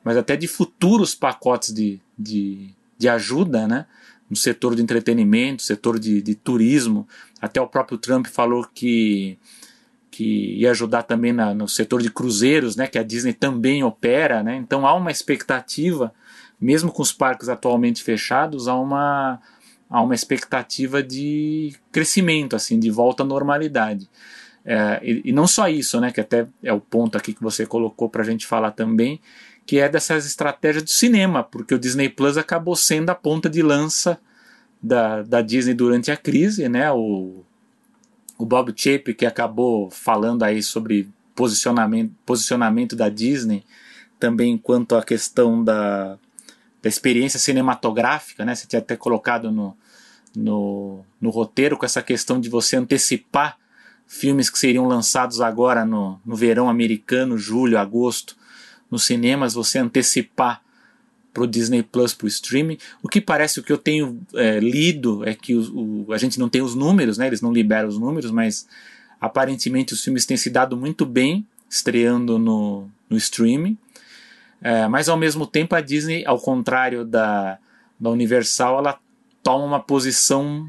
B: mas até de futuros pacotes de, de, de ajuda, né, no setor de entretenimento, setor de, de turismo, até o próprio Trump falou que, que ia ajudar também na, no setor de cruzeiros, né, que a Disney também opera. Né? Então há uma expectativa, mesmo com os parques atualmente fechados, há uma, há uma expectativa de crescimento, assim, de volta à normalidade. É, e, e não só isso, né, que até é o ponto aqui que você colocou para a gente falar também, que é dessas estratégias do cinema, porque o Disney Plus acabou sendo a ponta de lança da, da Disney durante a crise, né? O, o Bob Chapek que acabou falando aí sobre posicionamento, posicionamento da Disney, também quanto à questão da, da experiência cinematográfica, né? Você tinha até colocado no, no, no roteiro com essa questão de você antecipar filmes que seriam lançados agora no, no verão americano, julho, agosto, nos cinemas, você antecipar para o Disney Plus, para o streaming. O que parece, o que eu tenho é, lido é que o, o, a gente não tem os números, né? eles não liberam os números, mas aparentemente os filmes têm se dado muito bem estreando no, no streaming. É, mas ao mesmo tempo a Disney, ao contrário da, da Universal, ela toma uma posição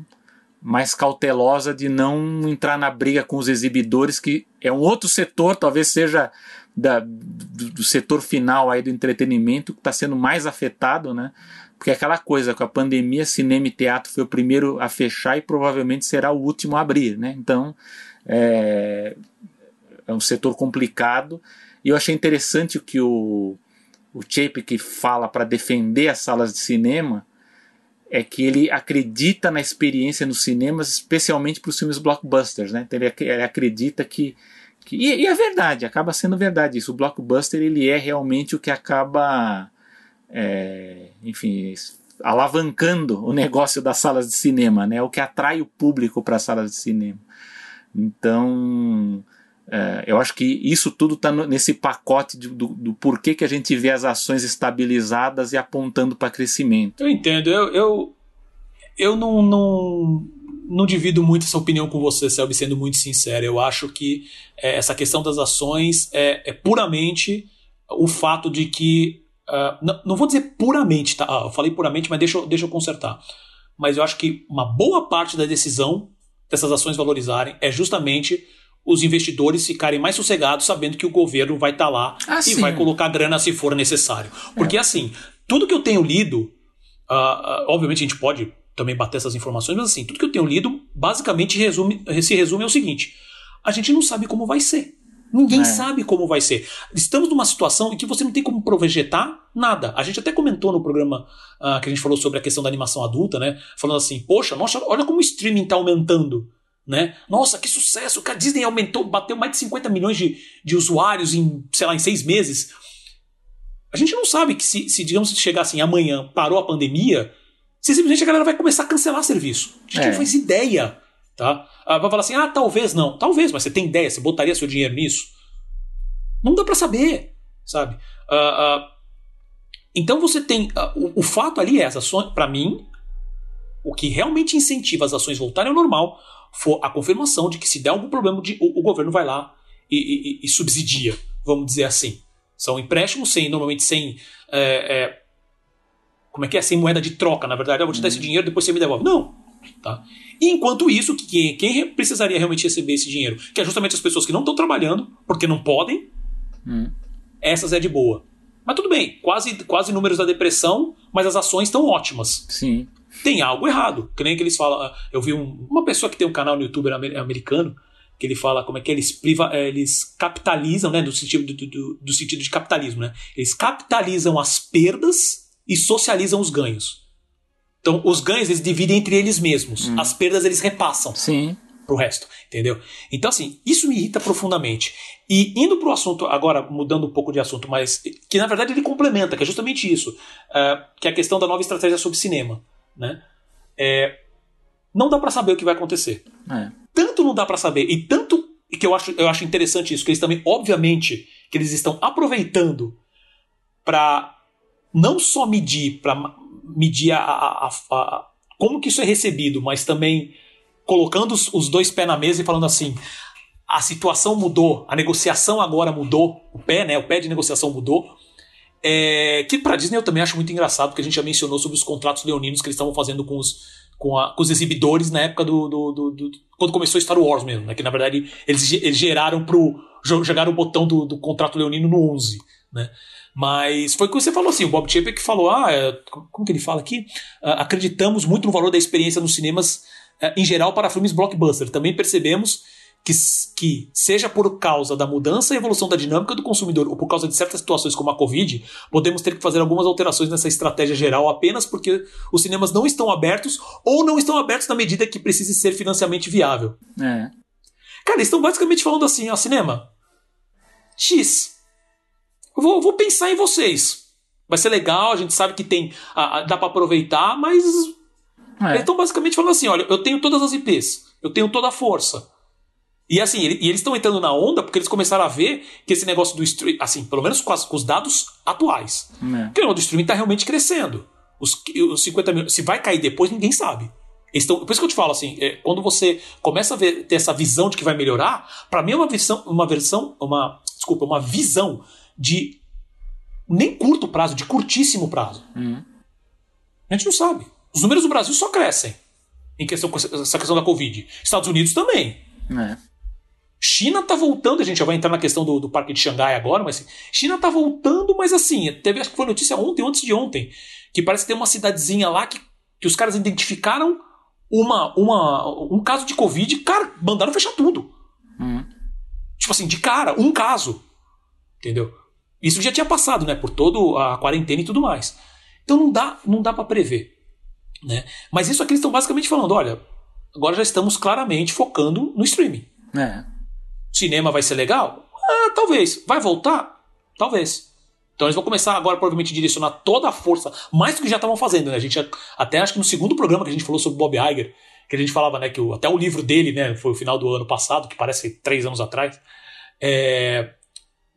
B: mais cautelosa de não entrar na briga com os exibidores, que é um outro setor, talvez seja da, do, do, setor final aí do entretenimento que está sendo mais afetado, né? Porque aquela coisa, com a pandemia, cinema e teatro foi o primeiro a fechar e provavelmente será o último a abrir, né? Então, é, é um setor complicado. E eu achei interessante o que o, o Chape que fala para defender as salas de cinema, é que ele acredita na experiência nos cinemas, especialmente para os filmes blockbusters, né? Então ele, ele acredita que, que e, e, é verdade, acaba sendo verdade isso. O blockbuster ele é realmente o que acaba, é, enfim, alavancando o negócio das salas de cinema, né? O que atrai o público para as salas de cinema. Então, é, eu acho que isso tudo está nesse pacote de, do, do, porquê que a gente vê as ações estabilizadas e apontando para crescimento.
C: Eu entendo. Eu, eu, eu não, não, não divido muito essa opinião com você, Selby, sendo muito sincero. Eu acho que é, essa questão das ações é, é, puramente o fato de que. Uh, não, não, vou dizer puramente, tá? Ah, eu falei puramente, mas deixa, deixa eu consertar. Mas eu acho que uma boa parte da decisão dessas ações valorizarem é justamente os investidores ficarem mais sossegados sabendo que o governo vai estar tá lá
B: ah,
C: e
B: sim.
C: vai colocar grana se for necessário. Porque é. assim, tudo que eu tenho lido, uh, uh, obviamente a gente pode também bater essas informações, mas assim, tudo que eu tenho lido basicamente resume, se resume ao seguinte: a gente não sabe como vai ser. Ninguém é. sabe como vai ser. Estamos numa situação em que você não tem como projetar nada. A gente até comentou no programa uh, que a gente falou sobre a questão da animação adulta, né? Falando assim, poxa, nossa, olha como o streaming está aumentando. Né? Nossa, que sucesso! Que a Disney aumentou, bateu mais de 50 milhões de, de usuários em, sei lá, em seis meses. A gente não sabe que se, se digamos, chegar assim, amanhã parou a pandemia, se simplesmente a galera vai começar a cancelar serviço. A gente é. não faz ideia. Tá? Ah, vai falar assim, ah, talvez não. Talvez, mas você tem ideia, você botaria seu dinheiro nisso? Não dá para saber, sabe? Uh, uh, Então você tem. Uh, o, o, fato ali é, as ações, para mim, o que realmente incentiva as ações voltarem ao normal for a confirmação de que se der algum problema, de, o, o governo vai lá e, e, e, subsidia, vamos dizer assim. São empréstimos sem, normalmente sem. É, é, como é que é? Sem moeda de troca, na verdade. Eu vou te dar esse uhum. dinheiro, depois você me devolve. Não. Tá? E enquanto isso, quem, quem precisaria realmente receber esse dinheiro? Que é justamente as pessoas que não estão trabalhando, porque não podem, hum. essas é de boa. Mas tudo bem, quase, quase números da depressão, mas as ações estão ótimas.
B: Sim.
C: Tem algo errado. Que nem que eles falam. Ah, eu vi um, uma pessoa que tem um canal no YouTube americano que ele fala como é que eles priva, eh, eles capitalizam, né, no sentido do, do, do, sentido de capitalismo, né? Eles capitalizam as perdas e socializam os ganhos. Então, os ganhos eles dividem entre eles mesmos, hum. as perdas eles repassam.
B: Sim.
C: Pro resto, entendeu? Então, assim, isso me irrita profundamente. E indo pro assunto, agora mudando um pouco de assunto, mas que na verdade ele complementa, que é justamente isso, uh, que é a questão da nova estratégia sobre cinema, né? É, não dá para saber o que vai acontecer. É. Tanto não dá para saber, e tanto que eu acho, eu acho interessante isso, que eles também, obviamente, que eles estão aproveitando para não só medir, para medir a, a, a, a, como que isso é recebido, mas também colocando os, os dois pés na mesa e falando assim: a situação mudou, a negociação agora mudou, o pé, né? O pé de negociação mudou. É, que para Disney eu também acho muito engraçado, porque a gente já mencionou sobre os contratos leoninos que eles estavam fazendo com os, com, a, com os exibidores na época do, do, do, do, quando começou Star Wars mesmo, né? Que na verdade eles, eles geraram pro jogaram o botão do, do contrato leonino no 11, né? Mas foi o que você falou assim, o Bob Chapek que falou, ah, é, como que ele fala aqui? Uh, acreditamos muito no valor da experiência nos cinemas uh, em geral para filmes blockbuster. Também percebemos que, que, seja por causa da mudança e evolução da dinâmica do consumidor ou por causa de certas situações como a Covid, podemos ter que fazer algumas alterações nessa estratégia geral apenas porque os cinemas não estão abertos ou não estão abertos na medida que precise ser financeiramente viável.
B: É.
C: Cara, eles estão basicamente falando assim, ó, cinema. X. Eu vou, vou pensar em vocês. Vai ser legal, a gente sabe que tem. A, a, dá para aproveitar, mas. É. Eles estão basicamente falando assim: olha, eu tenho todas as IPs, eu tenho toda a força. E assim, ele, e eles estão entrando na onda porque eles começaram a ver que esse negócio do streaming, assim, pelo menos com, as, com os dados atuais, é. que o do streaming está realmente crescendo. Os, os 50 mil, se vai cair depois, ninguém sabe. Estão, por isso que eu te falo assim, é, quando você começa a ver, ter essa visão de que vai melhorar, para mim é uma visão, uma versão, uma desculpa, uma visão de nem curto prazo, de curtíssimo prazo.
B: Uhum.
C: A gente não sabe. Os números do Brasil só crescem em questão essa questão da Covid. Estados Unidos também.
B: É.
C: China tá voltando, a gente já vai entrar na questão do, do parque de Xangai agora, mas assim, China tá voltando, mas assim, teve, acho que foi notícia ontem, antes de ontem, que parece que tem uma cidadezinha lá que, que os caras identificaram uma, uma, um caso de Covid, cara, mandaram fechar tudo.
B: Uhum.
C: Tipo assim, de cara, um caso. Entendeu? Isso já tinha passado, né? Por toda a quarentena e tudo mais. Então não dá, não dá para prever. Né? Mas isso aqui eles estão basicamente falando: olha, agora já estamos claramente focando no streaming.
B: É.
C: Cinema vai ser legal? Ah, talvez. Vai voltar? Talvez. Então eles vão começar agora, provavelmente, a direcionar toda a força, mais do que já estavam fazendo, né? A gente até acho que no segundo programa que a gente falou sobre Bob Iger, que a gente falava, né, que o, até o livro dele, né, foi o final do ano passado, que parece três anos atrás, é,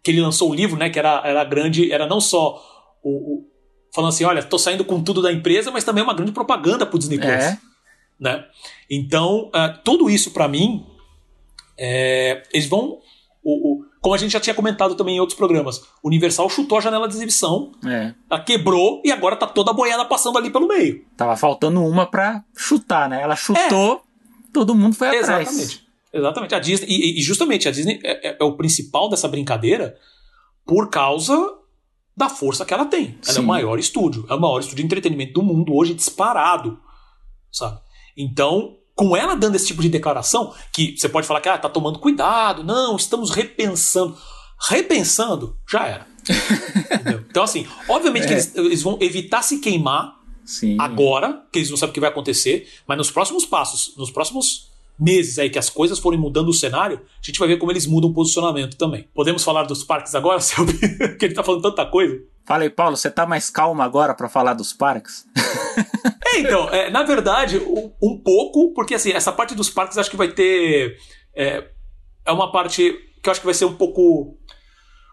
C: que ele lançou o livro, né, que era, era grande, era não só o, o falando assim, olha, tô saindo com tudo da empresa, mas também é uma grande propaganda pro Disney Plus,
B: é.
C: né? Então, uh, tudo isso para mim é, eles vão. O, o, como a gente já tinha comentado também em outros programas, Universal chutou a janela de exibição,
B: é.
C: ela quebrou e agora tá toda a boiada passando ali pelo meio.
B: Tava faltando uma pra chutar, né? Ela chutou, é. todo mundo foi atrás.
C: Exatamente. Exatamente. A Disney, e, e justamente a Disney é, é, é, o principal dessa brincadeira por causa da força que ela tem. Ela Sim. é o maior estúdio. É o maior estúdio de entretenimento do mundo hoje disparado. Sabe? Então, com ela dando esse tipo de declaração, que você pode falar que ah, tá tomando cuidado, não, estamos repensando. Repensando, já era. (laughs) então, assim, obviamente é. que eles, eles, vão evitar se queimar
B: Sim.
C: agora, que eles não sabem o que vai acontecer, mas nos próximos passos, nos próximos meses aí que as coisas forem mudando o cenário, a gente vai ver como eles mudam o posicionamento também. Podemos falar dos parques agora, (laughs) Selby? que ele tá falando tanta coisa.
B: Fala aí, Paulo, você tá mais calmo agora para falar dos parques? (laughs)
C: é, então, é, na verdade, um, um, pouco, porque assim, essa parte dos parques acho que vai ter. É, é uma parte que eu acho que vai ser um pouco.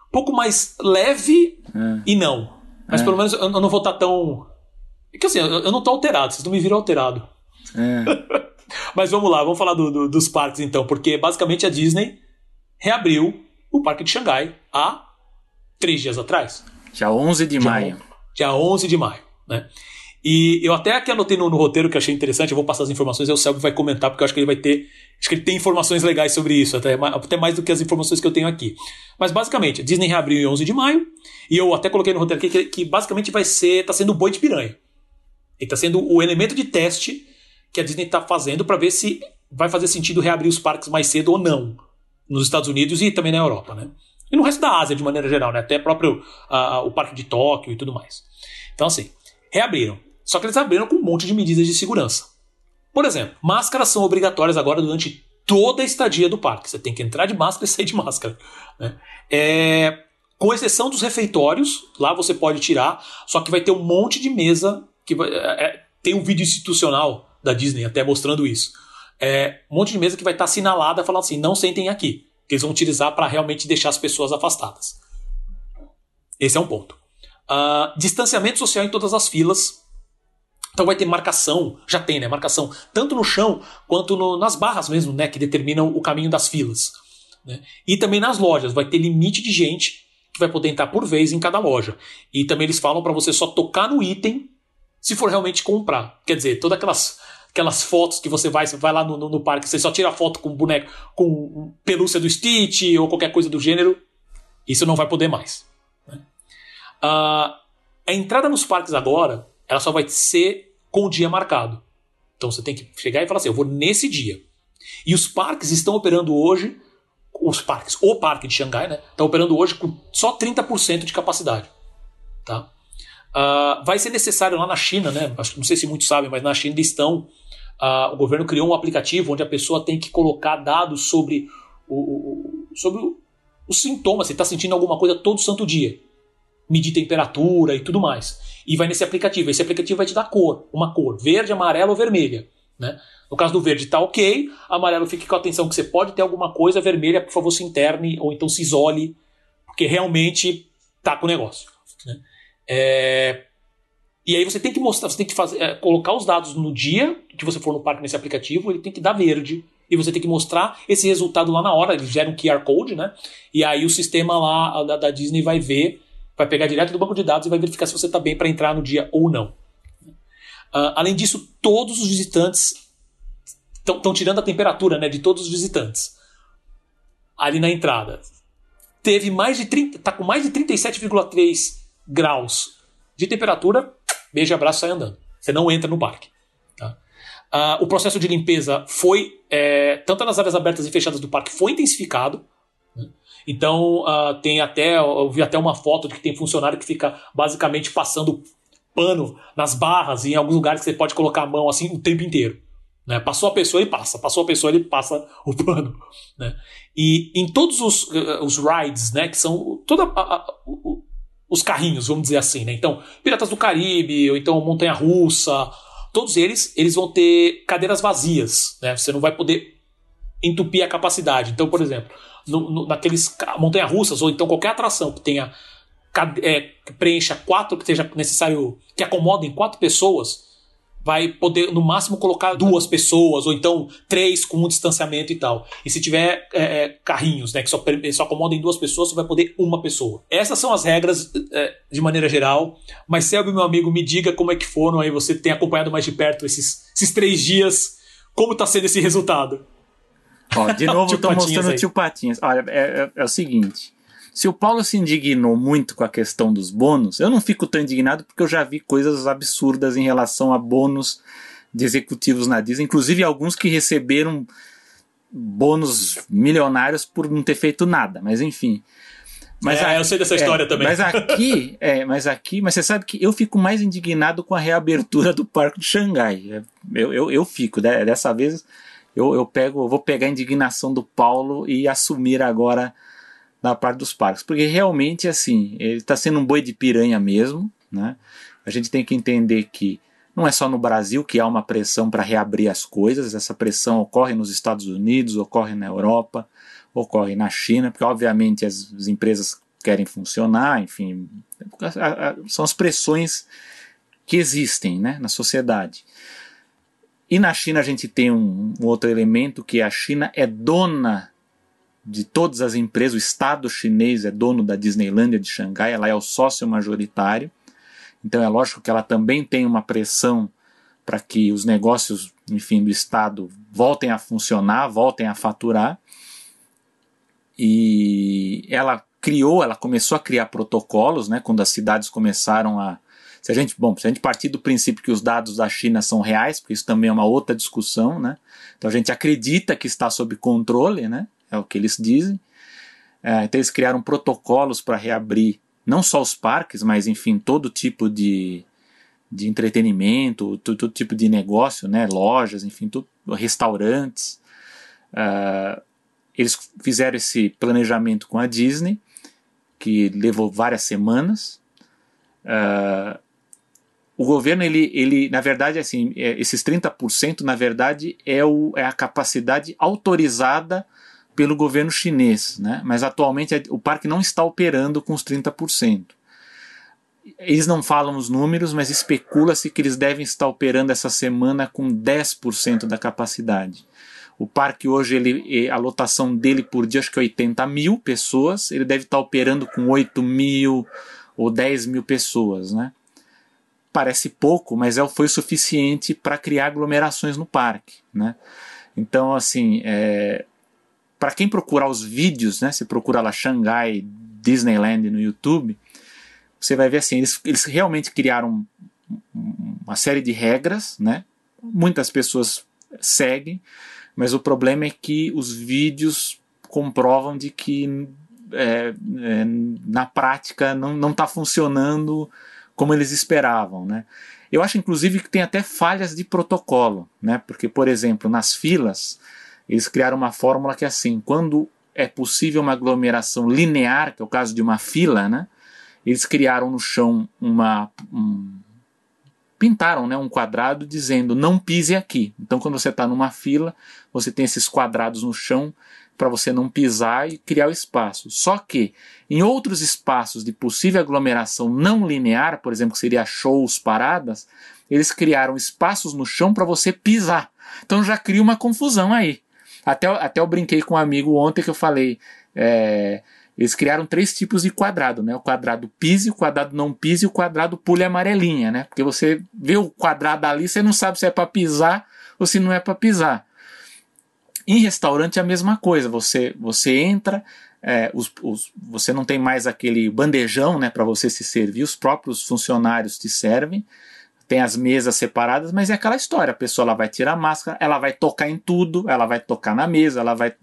C: Um pouco mais leve
B: é.
C: e não. Mas é. pelo menos eu não vou estar tá tão. É que assim, eu não tô alterado, vocês não me viram alterado. É. (laughs) Mas vamos lá, vamos falar do, do, dos parques então, porque basicamente a Disney reabriu o parque de Xangai há três dias atrás.
B: Dia 11 de
C: dia,
B: maio.
C: Dia 11 de maio, né? E eu até aqui anotei no, no, roteiro que achei interessante, eu vou passar as informações e o Selby vai comentar, porque eu acho que ele vai ter. Acho que ele tem informações legais sobre isso, até, até mais do que as informações que eu tenho aqui. Mas basicamente, a Disney reabriu em 11 de maio, e eu até coloquei no roteiro aqui que, que basicamente vai ser. tá sendo o boi de piranha. Ele está sendo o elemento de teste que a Disney está fazendo para ver se vai fazer sentido reabrir os parques mais cedo ou não nos Estados Unidos e também na Europa, né? E no resto da Ásia, de maneira geral, né? Até próprio uh, o parque de Tóquio e tudo mais. Então, assim, reabriram. Só que eles abriram com um monte de medidas de segurança. Por exemplo, máscaras são obrigatórias agora durante toda a estadia do parque. Você tem que entrar de máscara e sair de máscara. Né? É, com exceção dos refeitórios, lá você pode tirar, só que vai ter um monte de mesa que vai, é, é tem um vídeo institucional da Disney até mostrando isso. É, um monte de mesa que vai estar assinalada falando assim: não sentem aqui. Que eles vão utilizar para realmente deixar as pessoas afastadas. Esse é um ponto. Uh, distanciamento social em todas as filas. Então vai ter marcação, já tem, né? Marcação tanto no chão quanto no, nas barras mesmo, né? Que determinam o caminho das filas. Né? E também nas lojas, vai ter limite de gente que vai poder entrar por vez em cada loja. E também eles falam para você só tocar no item se for realmente comprar. Quer dizer, todas aquelas aquelas fotos que você vai, vai lá no, no, no, parque, você só tira foto com boneco, com pelúcia do Stitch ou qualquer coisa do gênero, isso não vai poder mais. Né? Uh, a entrada nos parques agora ela só vai ser com o dia marcado. Então você tem que chegar e falar assim: eu vou nesse dia. E os parques estão operando hoje, os parques, o parque de Xangai, né? Está operando hoje com só 30% de capacidade. Tá? Uh, vai ser necessário lá na China, né? Não sei se muitos sabem, mas na China eles estão. Uh, o governo criou um aplicativo onde a pessoa tem que colocar dados sobre o, o sobre os sintomas, se está sentindo alguma coisa todo santo dia. Medir temperatura e tudo mais e vai nesse aplicativo. Esse aplicativo vai te dar cor, uma cor, verde, amarela ou vermelha. Né? No caso do verde está ok, amarelo fique com atenção que você pode ter alguma coisa, vermelha, por favor, se interne ou então se isole, porque realmente tá com o negócio. Né? É... E aí você tem que mostrar, você tem que fazer, é, colocar os dados no dia que você for no parque nesse aplicativo, ele tem que dar verde. E você tem que mostrar esse resultado lá na hora, ele gera um QR Code, né? E aí o sistema lá da, da Disney vai ver vai pegar direto do banco de dados e vai verificar se você está bem para entrar no dia ou não. Uh, além disso, todos os visitantes estão tirando a temperatura né, de todos os visitantes ali na entrada. Teve mais de 30, tá com mais de 37,3 graus de temperatura, beijo, abraço, sai andando. Você não entra no parque. Tá? Uh, o processo de limpeza foi, é, tanto nas áreas abertas e fechadas do parque, foi intensificado. Então uh, tem até, eu vi até uma foto de que tem funcionário que fica basicamente passando pano nas barras e em alguns lugares que você pode colocar a mão assim o tempo inteiro. Né? Passou a pessoa, ele passa. Passou a pessoa, ele passa (laughs) o pano. Né? E em todos os, uh, os rides, né, que são toda a, a, os carrinhos, vamos dizer assim, né? Então, Piratas do Caribe, ou então Montanha Russa, todos eles, eles vão ter cadeiras vazias, né? Você não vai poder entupir a capacidade. Então, por exemplo, no, no, naqueles montanha-russas, ou então qualquer atração que tenha é, que preencha quatro, que seja necessário, que acomodem quatro pessoas, vai poder no máximo colocar duas pessoas, ou então três com um distanciamento e tal. E se tiver é, é carrinhos, né, que só, só acomodem duas pessoas, você vai poder uma pessoa. Essas são as regras é, de maneira geral. Mas Selby, meu amigo, me diga como é que foram aí, você tem acompanhado mais de perto esses, esses três dias, como está sendo esse resultado?
B: Ó, de (laughs) novo, estou mostrando o tio Patinhas. Olha, é, é, é, o seguinte. Se o Paulo se indignou muito com a questão dos bônus, eu não fico tão indignado porque eu já vi coisas absurdas em relação a bônus de executivos na Disney, inclusive alguns que receberam bônus milionários por não ter feito nada, mas enfim.
C: Mas é, a, eu sei dessa história
B: é,
C: também.
B: Mas aqui, (laughs) é, mas aqui, mas você sabe que eu fico mais indignado com a reabertura do Parque de Xangai. Eu, eu, eu fico, né? dessa vez eu, eu pego, eu vou pegar a indignação do Paulo e assumir agora na parte dos parques, porque realmente assim, ele está sendo um boi de piranha mesmo, né? A gente tem que entender que não é só no Brasil que há uma pressão para reabrir as coisas, essa pressão ocorre nos Estados Unidos, ocorre na Europa, ocorre na China, porque obviamente as, as empresas querem funcionar, enfim, são as pressões que existem né, na sociedade. E na China a gente tem um, um outro elemento que a China é dona de todas as empresas, o Estado chinês é dono da Disneylândia de Xangai, ela é o sócio majoritário. Então é lógico que ela também tem uma pressão para que os negócios, enfim, do Estado voltem a funcionar, voltem a faturar. E ela criou, ela começou a criar protocolos, né, quando as cidades começaram a se a gente, bom, se a gente partir do princípio que os dados da China são reais, porque isso também é uma outra discussão, né? Então a gente acredita que está sob controle, né? É o que eles dizem. É, então eles criaram protocolos para reabrir não só os parques, mas enfim todo tipo de, de entretenimento, todo, todo tipo de negócio, né? Lojas, enfim, tudo, restaurantes. Uh, eles fizeram esse planejamento com a Disney, que levou várias semanas. Uh, o governo, ele, ele, na verdade, assim, é, esses 30%, na verdade, é, o, é a capacidade autorizada pelo governo chinês, né? mas atualmente o parque não está operando com os 30%. Eles não falam os números, mas especula-se que eles devem estar operando essa semana com 10% da capacidade. O parque hoje, ele, a lotação dele por dia, acho que é 80 mil pessoas, ele deve estar operando com 8 mil ou 10 mil pessoas, né? Parece pouco, mas é, foi suficiente para criar aglomerações no parque, né? Então, assim, é, para quem procurar os vídeos, né? Você procura lá Xangai Disneyland no YouTube, você vai ver assim, eles, eles realmente criaram uma série de regras, né? Muitas pessoas seguem, mas o problema é que os vídeos comprovam de que é, é, na prática não está funcionando como eles esperavam, né? Eu acho, inclusive, que tem até falhas de protocolo, né? Porque, por exemplo, nas filas, eles criaram uma fórmula que é assim, quando é possível uma aglomeração linear, que é o caso de uma fila, né? Eles criaram no chão uma, um, pintaram né, um quadrado dizendo não pise aqui. Então, quando você está numa fila, você tem esses quadrados no chão para você não pisar e criar o espaço. Só que em outros espaços de possível aglomeração não linear, por exemplo, que seria shows, paradas, eles criaram espaços no chão para você pisar. Então já cria uma confusão aí. Até, até eu brinquei com um amigo ontem que eu falei. É, eles criaram três tipos de quadrado, né? O quadrado pise, o quadrado não pise e o quadrado pule amarelinha, né? Porque você vê o quadrado ali, você não sabe se é para pisar ou se não é para pisar. Em restaurante é a mesma coisa. Você você entra, é, os, os, você não tem mais aquele bandejão, né? Para você se servir. Os próprios funcionários te servem. Tem as mesas separadas, mas é aquela história. A pessoa ela vai tirar a máscara, ela vai tocar em tudo, ela vai tocar na mesa, ela vai.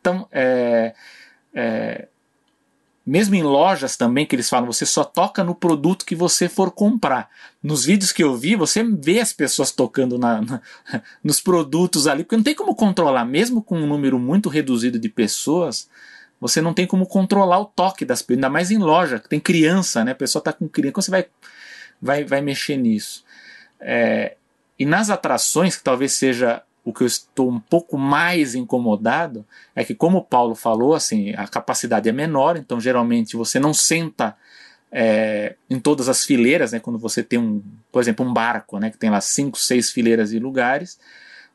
B: Então, é, é mesmo em lojas também, que eles falam, você só toca no produto que você for comprar. Nos vídeos que eu vi, você vê as pessoas tocando na, na, (laughs) nos produtos ali, porque não tem como controlar, mesmo com um número muito reduzido de pessoas, você não tem como controlar o toque das pessoas, ainda mais em loja, que tem criança, né? A pessoa está com criança, como você vai, vai, vai mexer nisso? É, e nas atrações, que talvez seja o que eu estou um pouco mais incomodado é que, como Paulo falou, assim, a capacidade é menor, então geralmente você não senta é, em todas as fileiras, né, quando você tem um, por exemplo, um barco, né, que tem lá cinco, seis fileiras de lugares,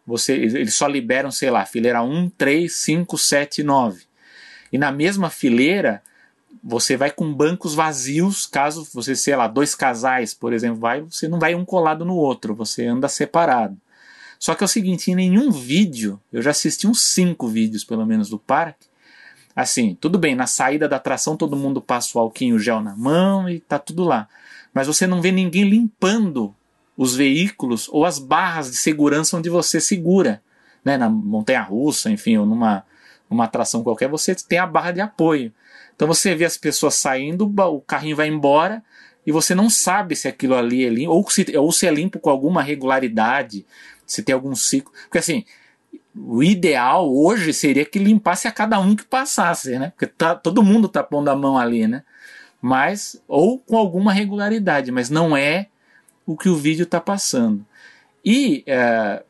B: você, eles só liberam, sei lá, fileira 1, 3, 5, 7, 9. E na mesma fileira, você vai com bancos vazios, caso você, sei lá, dois casais, por exemplo, vai, você não vai um colado no outro, você anda separado. Só que é o seguinte, em nenhum vídeo, eu já assisti uns cinco vídeos pelo menos do parque, assim, tudo bem, na saída da atração todo mundo passa o alquinho gel na mão e tá tudo lá. Mas você não vê ninguém limpando os veículos ou as barras de segurança onde você segura. Né, na montanha russa, enfim, ou numa uma atração qualquer, você tem a barra de apoio. Então você vê as pessoas saindo, o carrinho vai embora e você não sabe se aquilo ali é limpo, ou se, ou se é limpo com alguma regularidade, se tem algum ciclo. Porque assim, o ideal hoje seria que limpasse a cada um que passasse, né? Porque tá, todo mundo tá pondo a mão ali, né? Mas, ou com alguma regularidade, mas não é o que o vídeo está passando. E é,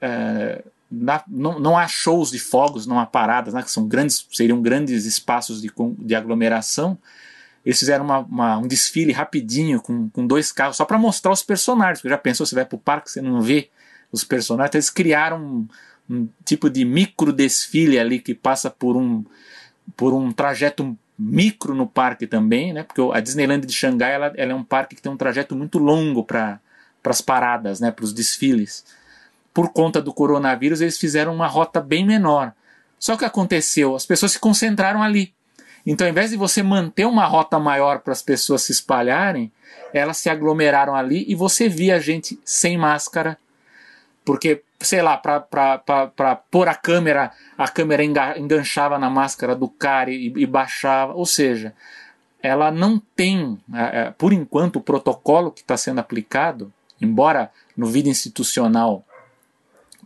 B: é, na, não, não, há shows de fogos, não há paradas, né, que são grandes, seriam grandes espaços de, de aglomeração. eles fizeram uma, uma, um desfile rapidinho com, com dois carros, só para mostrar os personagens. Porque já pensou, você vai pro parque, você não vê os personagens. Eles criaram um, um tipo de micro desfile ali que passa por um, por um trajeto micro no parque também, né? Porque a Disneyland de Xangai ela, ela é um parque que tem um trajeto muito longo para as paradas, né? Para os desfiles. Por conta do coronavírus, eles fizeram uma rota bem menor. Só que aconteceu, as pessoas se concentraram ali. Então, ao invés de você manter uma rota maior para as pessoas se espalharem, elas se aglomeraram ali e você via gente sem máscara, porque, sei lá, para pôr a câmera, a câmera enganchava na máscara do cara e, e baixava. Ou seja, ela não tem, é, é, por enquanto, o protocolo que está sendo aplicado, embora no vida institucional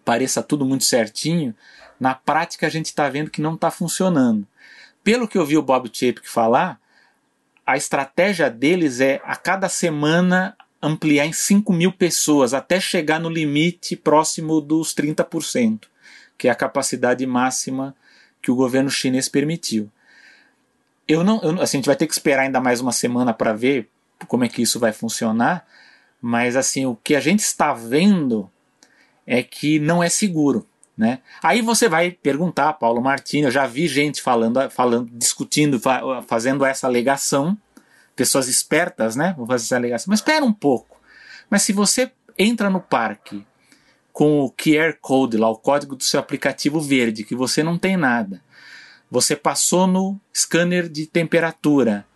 B: pareça tudo muito certinho, na prática a gente está vendo que não está funcionando pelo que eu vi o Bob Chapek falar, a estratégia deles é a cada semana ampliar em 5 mil pessoas até chegar no limite próximo dos 30%, que é a capacidade máxima que o governo chinês permitiu. Eu não, eu, assim, a gente vai ter que esperar ainda mais uma semana para ver como é que isso vai funcionar, mas assim o que a gente está vendo é que não é seguro. Né? Aí você vai perguntar, Paulo Martins, eu já vi gente falando, falando discutindo, fazendo essa alegação, pessoas espertas, né? Vão fazer essa alegação. Mas espera um pouco. Mas se você entra no parque com o QR Code lá, o código do seu aplicativo verde, que você não tem nada, você passou no scanner de temperatura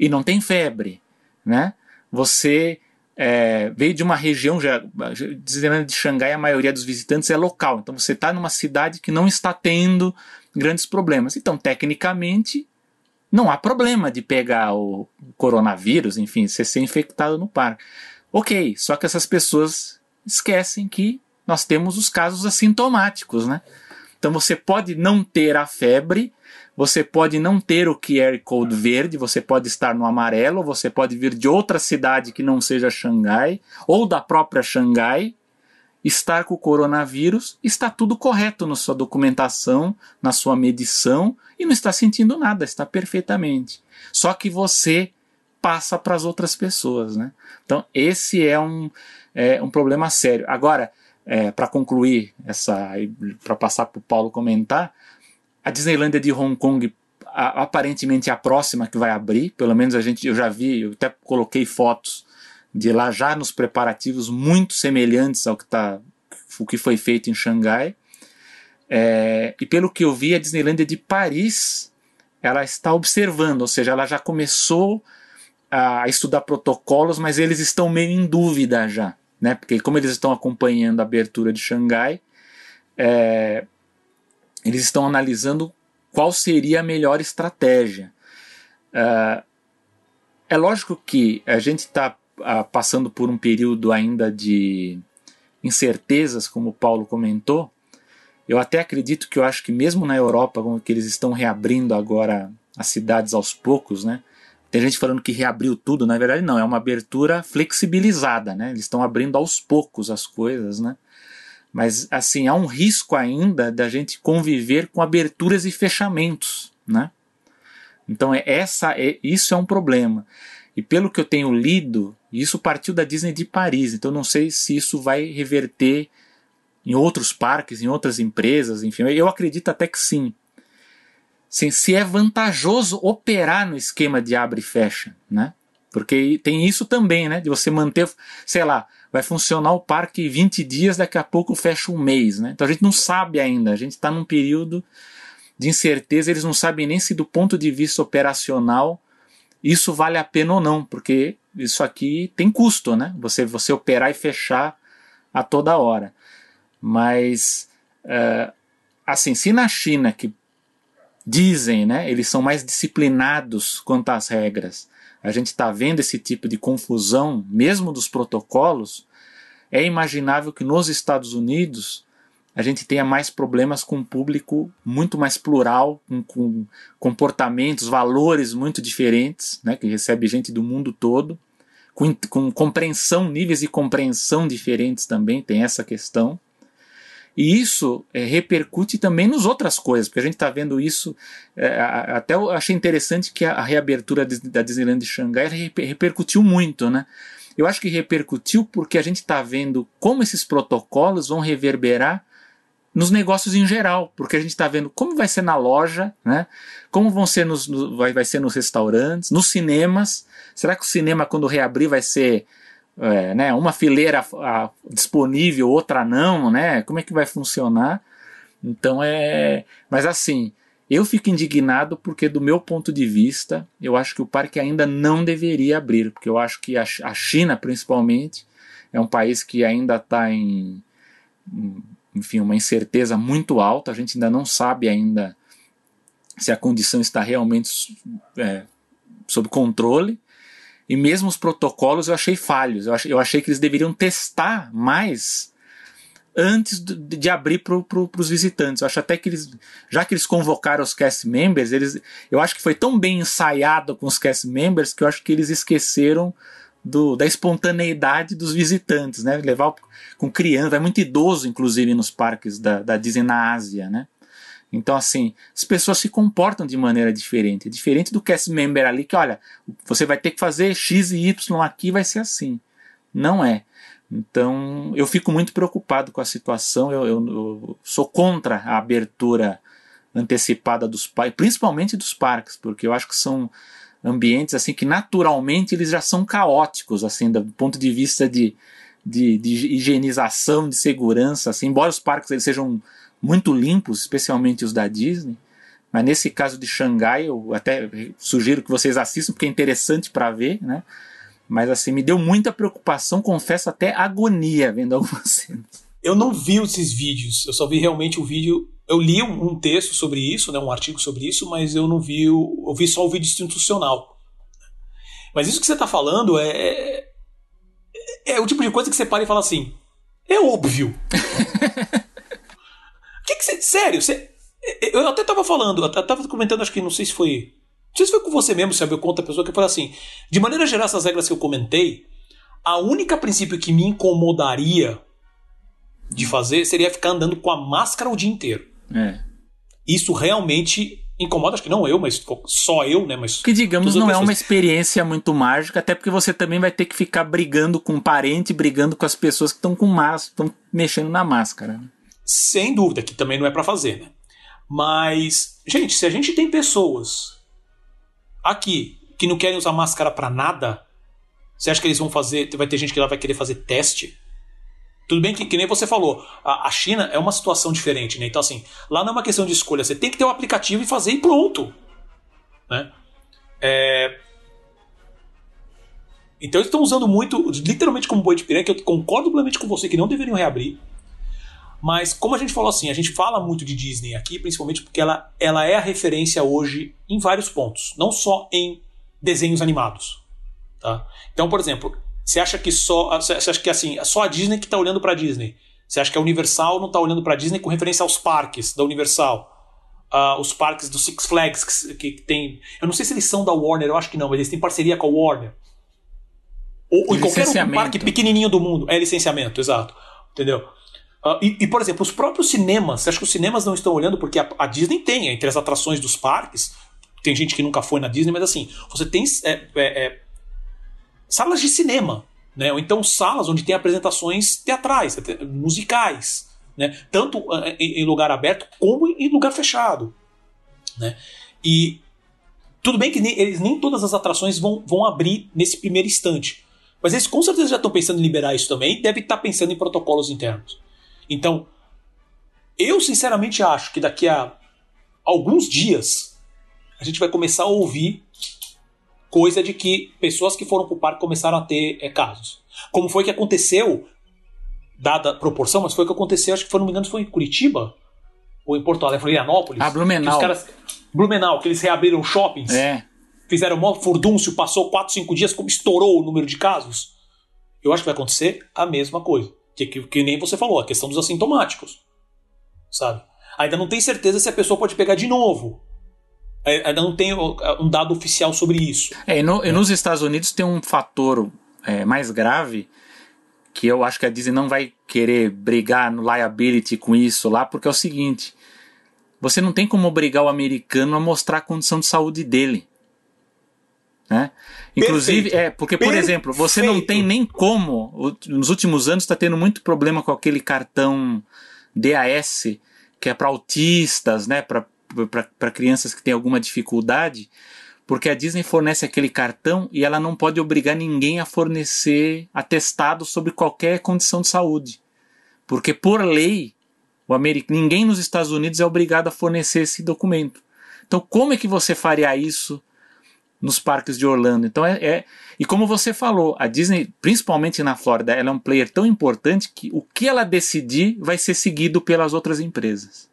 B: e não tem febre, né? Você é, veio de uma região, já, de Xangai, a maioria dos visitantes é local. Então você está numa cidade que não está tendo grandes problemas. Então, tecnicamente, não há problema de pegar o coronavírus, enfim, ser, ser infectado no parque. Ok, só que essas pessoas esquecem que nós temos os casos assintomáticos, né? Então você pode não ter a febre, você pode não ter o QR Code verde, você pode estar no amarelo, você pode vir de outra cidade que não seja Xangai, ou da própria Xangai, estar com o coronavírus, está tudo correto na sua documentação, na sua medição, e não está sentindo nada, está perfeitamente. Só que você passa para as outras pessoas. Né? Então, esse é um, é um problema sério. Agora, é, para concluir essa, para passar para o Paulo comentar, a Disneylandia de Hong Kong aparentemente a próxima que vai abrir, pelo menos a gente, eu já vi, eu até coloquei fotos de lá já nos preparativos muito semelhantes ao que, tá, o que foi feito em Xangai. É, e pelo que eu vi, a Disneylandia de Paris ela está observando, ou seja, ela já começou a estudar protocolos, mas eles estão meio em dúvida já né? Porque como eles estão acompanhando a abertura de Xangai, é, eles estão analisando qual seria a melhor estratégia. É, é lógico que a gente está passando por um período ainda de incertezas, como o Paulo comentou. Eu até acredito que eu acho que mesmo na Europa, como que eles estão reabrindo agora as cidades aos poucos, né? Tem gente falando que reabriu tudo, na verdade não, é uma abertura flexibilizada, né? Eles estão abrindo aos poucos as coisas, né? Mas assim, há um risco ainda da gente conviver com aberturas e fechamentos, né? Então é essa é isso é um problema. E pelo que eu tenho lido, isso partiu da Disney de Paris, então não sei se isso vai reverter em outros parques, em outras empresas, enfim. Eu acredito até que sim, Sim, se é vantajoso operar no esquema de abre e fecha, né? Porque tem isso também, né? De você manter, sei lá, vai funcionar o parque 20 dias, daqui a pouco fecha um mês, né? Então a gente não sabe ainda, a gente está num período de incerteza, eles não sabem nem se do ponto de vista operacional isso vale a pena ou não, porque isso aqui tem custo, né? Você, você operar e fechar a toda hora. Mas, uh, assim, se na China, que dizem, né? Eles são mais disciplinados quanto às regras. A gente está vendo esse tipo de confusão, mesmo dos protocolos. É imaginável que nos Estados Unidos a gente tenha mais problemas com um público muito mais plural, com, com comportamentos, valores muito diferentes, né? Que recebe gente do mundo todo, com, com compreensão, níveis de compreensão diferentes também, tem essa questão. E isso é, repercute também nas outras coisas, porque a gente está vendo isso. É, até eu achei interessante que a, reabertura da Disneyland de Xangai repercutiu muito, né? Eu acho que repercutiu porque a gente está vendo como esses protocolos vão reverberar nos negócios em geral, porque a gente está vendo como vai ser na loja, né? Como vão ser nos, no, vai, vai ser nos restaurantes, nos cinemas. Será que o cinema quando reabrir vai ser é, né, uma fileira a, disponível, outra não, né? Como é que vai funcionar? Então é. Mas assim, eu fico indignado porque, do meu ponto de vista, eu acho que o parque ainda não deveria abrir, porque eu acho que a, a China, principalmente, é um país que ainda está em, enfim, uma incerteza muito alta. A gente ainda não sabe ainda se a condição está realmente é, sob controle. E mesmo os protocolos eu achei falhos. Eu achei, eu achei que eles deveriam testar mais antes de, de abrir para pro, os visitantes. Eu acho até que eles, já que eles convocaram os cast members, eles, eu acho que foi tão bem ensaiado com os cast members que eu acho que eles esqueceram do, da espontaneidade dos visitantes, né? Levar com criança, vai muito idoso, inclusive, nos parques da, da Disney na Ásia, né? Então, assim, as pessoas se comportam de maneira diferente. Diferente do cast member ali, que olha, você vai ter que fazer X e Y aqui, vai ser assim. Não é. Então, eu fico muito preocupado com a situação. Eu, eu, eu sou contra a abertura antecipada dos parques, principalmente dos parques, porque eu acho que são ambientes assim que naturalmente eles já são caóticos, assim, do ponto de vista de, de, de higienização, de segurança. Assim, embora os parques eles sejam muito limpos, especialmente os da Disney. Mas nesse caso de Xangai, eu até sugiro que vocês assistam, porque é interessante para ver, né? Mas assim, me deu muita preocupação, confesso até agonia vendo (laughs) algumas cenas.
C: Eu não vi esses vídeos, eu só vi realmente o vídeo. Eu li um texto sobre isso, né, um artigo sobre isso, mas eu não vi, eu vi só o vídeo institucional. Mas isso que você está falando é, é, é o tipo de coisa que você para e fala assim: é óbvio. (laughs) que que você, sério, você, eu até tava falando, eu tava comentando, acho que não sei se foi. Não sei se foi com você mesmo, sabe? Eu conto a pessoa que falou assim: de maneira geral, essas regras que eu comentei, a única princípio que me incomodaria de fazer seria ficar andando com a máscara o dia inteiro.
B: É.
C: Isso realmente incomoda, acho que não eu, mas só eu, né? Mas
B: que digamos não pessoas. é uma experiência muito mágica, até porque você também vai ter que ficar brigando com um parente, brigando com as pessoas que estão com máscara, estão mexendo na máscara. Né?
C: Sem dúvida, que também não é para fazer, né? Mas, gente, se a gente tem pessoas aqui que não querem usar máscara para nada, você acha que eles vão fazer. Vai ter gente que lá vai querer fazer teste? Tudo bem que, que nem você falou, a, a, China é uma situação diferente, né? Então, assim, lá não é uma questão de escolha, você tem que ter um aplicativo e fazer e pronto. Né? É... Então eles estão usando muito, literalmente como boi de piranha, que eu concordo plenamente com você que não deveriam reabrir. Mas, como a gente falou assim, a gente fala muito de Disney aqui, principalmente porque ela, ela é a referência hoje em vários pontos, não só em desenhos animados. Tá? Então, por exemplo, você acha que só. Você acha que assim, só a Disney que está olhando para a Disney? Você acha que a Universal não está olhando para a Disney com referência aos parques da Universal? Uh, os parques do Six Flags que, que, tem. Eu não sei se eles são da Warner, eu acho que não, mas eles têm parceria com a Warner. Ou, ou em qualquer outro parque pequenininho do mundo. É licenciamento, exato. Entendeu? Uh, e, e, por exemplo, os próprios cinemas, você acha que os cinemas não estão olhando porque a, a, Disney tem, entre as atrações dos parques, tem gente que nunca foi na Disney, mas assim, você tem é, é, é, salas de cinema, né? ou então salas onde tem apresentações teatrais, musicais, né? tanto uh, em, lugar aberto como em lugar fechado. Né? E tudo bem que nem, eles, nem todas as atrações vão, vão abrir nesse primeiro instante. Mas eles com certeza já estão pensando em liberar isso também e devem estar pensando em protocolos internos. Então, eu sinceramente acho que daqui a alguns dias a gente vai começar a ouvir coisa de que pessoas que foram para o parque começaram a ter é, casos. Como foi que aconteceu, dada a proporção, mas foi o que aconteceu, acho que foi, não me engano, foi em Curitiba ou em Porto Alegre, Florianópolis.
B: Ah, Blumenau.
C: Que caras, Blumenau, que eles reabriram shoppings.
B: É.
C: Fizeram mó furdúncio, passou 4, 5 dias, como estourou o número de casos. Eu acho que vai acontecer a mesma coisa. Que, que, que nem você falou, a questão dos assintomáticos. Sabe? Ainda não tem certeza se a pessoa pode pegar de novo. Ainda não tem um dado oficial sobre isso.
B: É, e, no, e nos Estados Unidos tem um fator é, mais grave que eu acho que a Disney não vai querer brigar no liability com isso lá, porque é o seguinte: você não tem como obrigar o americano a mostrar a condição de saúde dele. Né? Inclusive, é, porque, por Perfeito. exemplo, você não tem nem como. Nos últimos anos está tendo muito problema com aquele cartão DAS, que é para autistas, né? Para crianças que têm alguma dificuldade, porque a Disney fornece aquele cartão e ela não pode obrigar ninguém a fornecer atestado sobre qualquer condição de saúde. Porque, por lei, o ninguém nos Estados Unidos é obrigado a fornecer esse documento. Então, como é que você faria isso nos parques de Orlando. Então é, é, e como você falou, a Disney, principalmente na Flórida, ela é um player tão importante que o que ela decidir vai ser seguido pelas outras empresas.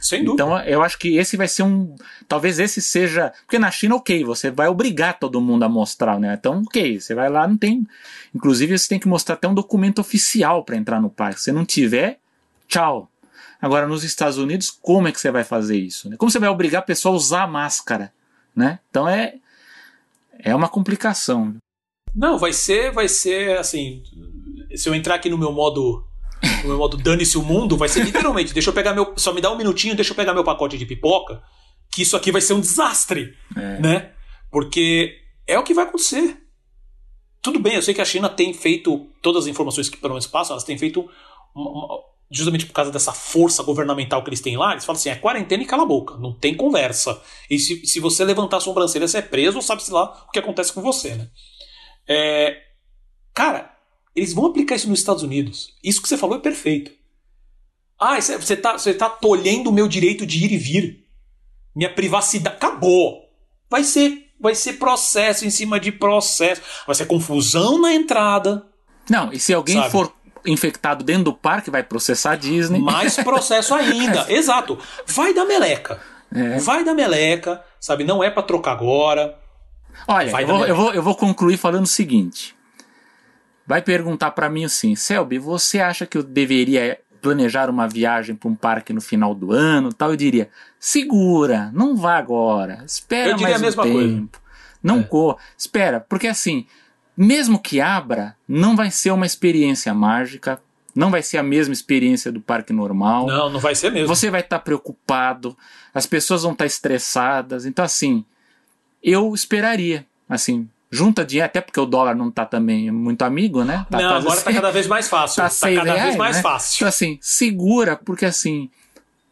C: Sem dúvida.
B: Então eu acho que esse vai ser um, talvez esse seja, porque na China ok, você vai obrigar todo mundo a mostrar, né? Então ok, você vai lá, não tem, inclusive você tem que mostrar até um documento oficial para entrar no parque. Se não tiver, tchau. Agora nos Estados Unidos, como é que você vai fazer isso? Né? Como você vai obrigar a pessoa a usar máscara? Né? Então é é uma complicação.
C: Não, vai ser, vai ser assim. Se eu entrar aqui no meu modo. (laughs) No meu modo dane-se o mundo, vai ser literalmente. deixa eu pegar meu. Só me dá um minutinho, deixa eu pegar meu pacote de pipoca. Que isso aqui vai ser um desastre. É. Né? Porque é o que vai acontecer. Tudo bem, eu sei que a China tem feito. Todas as informações que pelo menos passam, elas têm feito. Uma, uma, justamente por causa dessa força governamental que eles têm lá, eles falam assim: é quarentena e cala a boca, não tem conversa. E se, se você levantar a sobrancelha, você é preso, ou sabe-se lá o que acontece com você, né? É, cara, eles vão aplicar isso nos Estados Unidos. Isso que você falou é perfeito. Ah, você está você tá tolhendo o meu direito de ir e vir. Minha privacidade. Acabou. Vai ser, vai ser processo em cima de processo. Vai ser confusão na entrada.
B: Não, e se alguém sabe? for infectado dentro do parque, vai processar a Disney.
C: Mais processo ainda. (laughs) Exato. Vai dar meleca. É. Vai dar meleca, sabe? Não é para trocar agora.
B: Olha, eu vou, eu vou, eu, vou, concluir falando o seguinte. Vai perguntar para mim assim, Selby, você acha que eu deveria planejar uma viagem para um parque no final do ano tal? Eu diria, segura, não vá agora, espera mais um tempo. Coisa. Não é. corra, espera, porque assim, mesmo que abra, não vai ser uma experiência mágica, não vai ser a mesma experiência do parque normal.
C: Não, não vai ser mesmo.
B: Você vai estar tá preocupado, as pessoas vão estar tá estressadas. Então, assim, eu esperaria, assim, junta dinheiro, até porque o dólar não está também muito amigo, né?
C: Tá não, agora está cada vez mais fácil. Está tá cada reais, vez mais né? fácil.
B: Então, assim, segura, porque assim,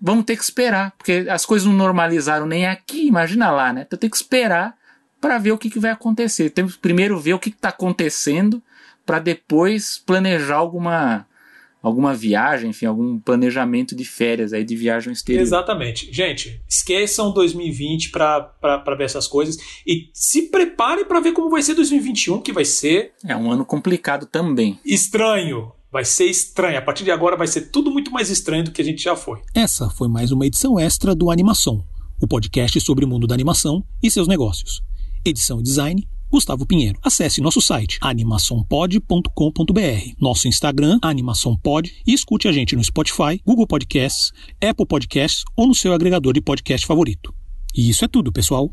B: vamos ter que esperar, porque as coisas não normalizaram nem aqui, imagina lá, né? Então tem que esperar para ver o que, que, vai acontecer. Temos que primeiro ver o que está acontecendo para depois planejar alguma alguma viagem, enfim, algum planejamento de férias aí de viagem exterior.
C: Exatamente. Gente, esqueçam 2020 para ver essas coisas e se prepare para ver como vai ser 2021, que vai ser
B: É um ano complicado também.
C: Estranho. Vai ser estranho. A partir de agora vai ser tudo muito mais estranho do que a gente já foi.
A: Essa foi mais uma edição extra do Animação, o podcast sobre o mundo da animação e seus negócios. Edição e design, Gustavo Pinheiro. Acesse nosso site animaçãopod.com.br, nosso Instagram animaçãopod e escute a gente no Spotify, Google Podcasts, Apple Podcasts ou no seu agregador de podcast favorito. E isso é tudo, pessoal.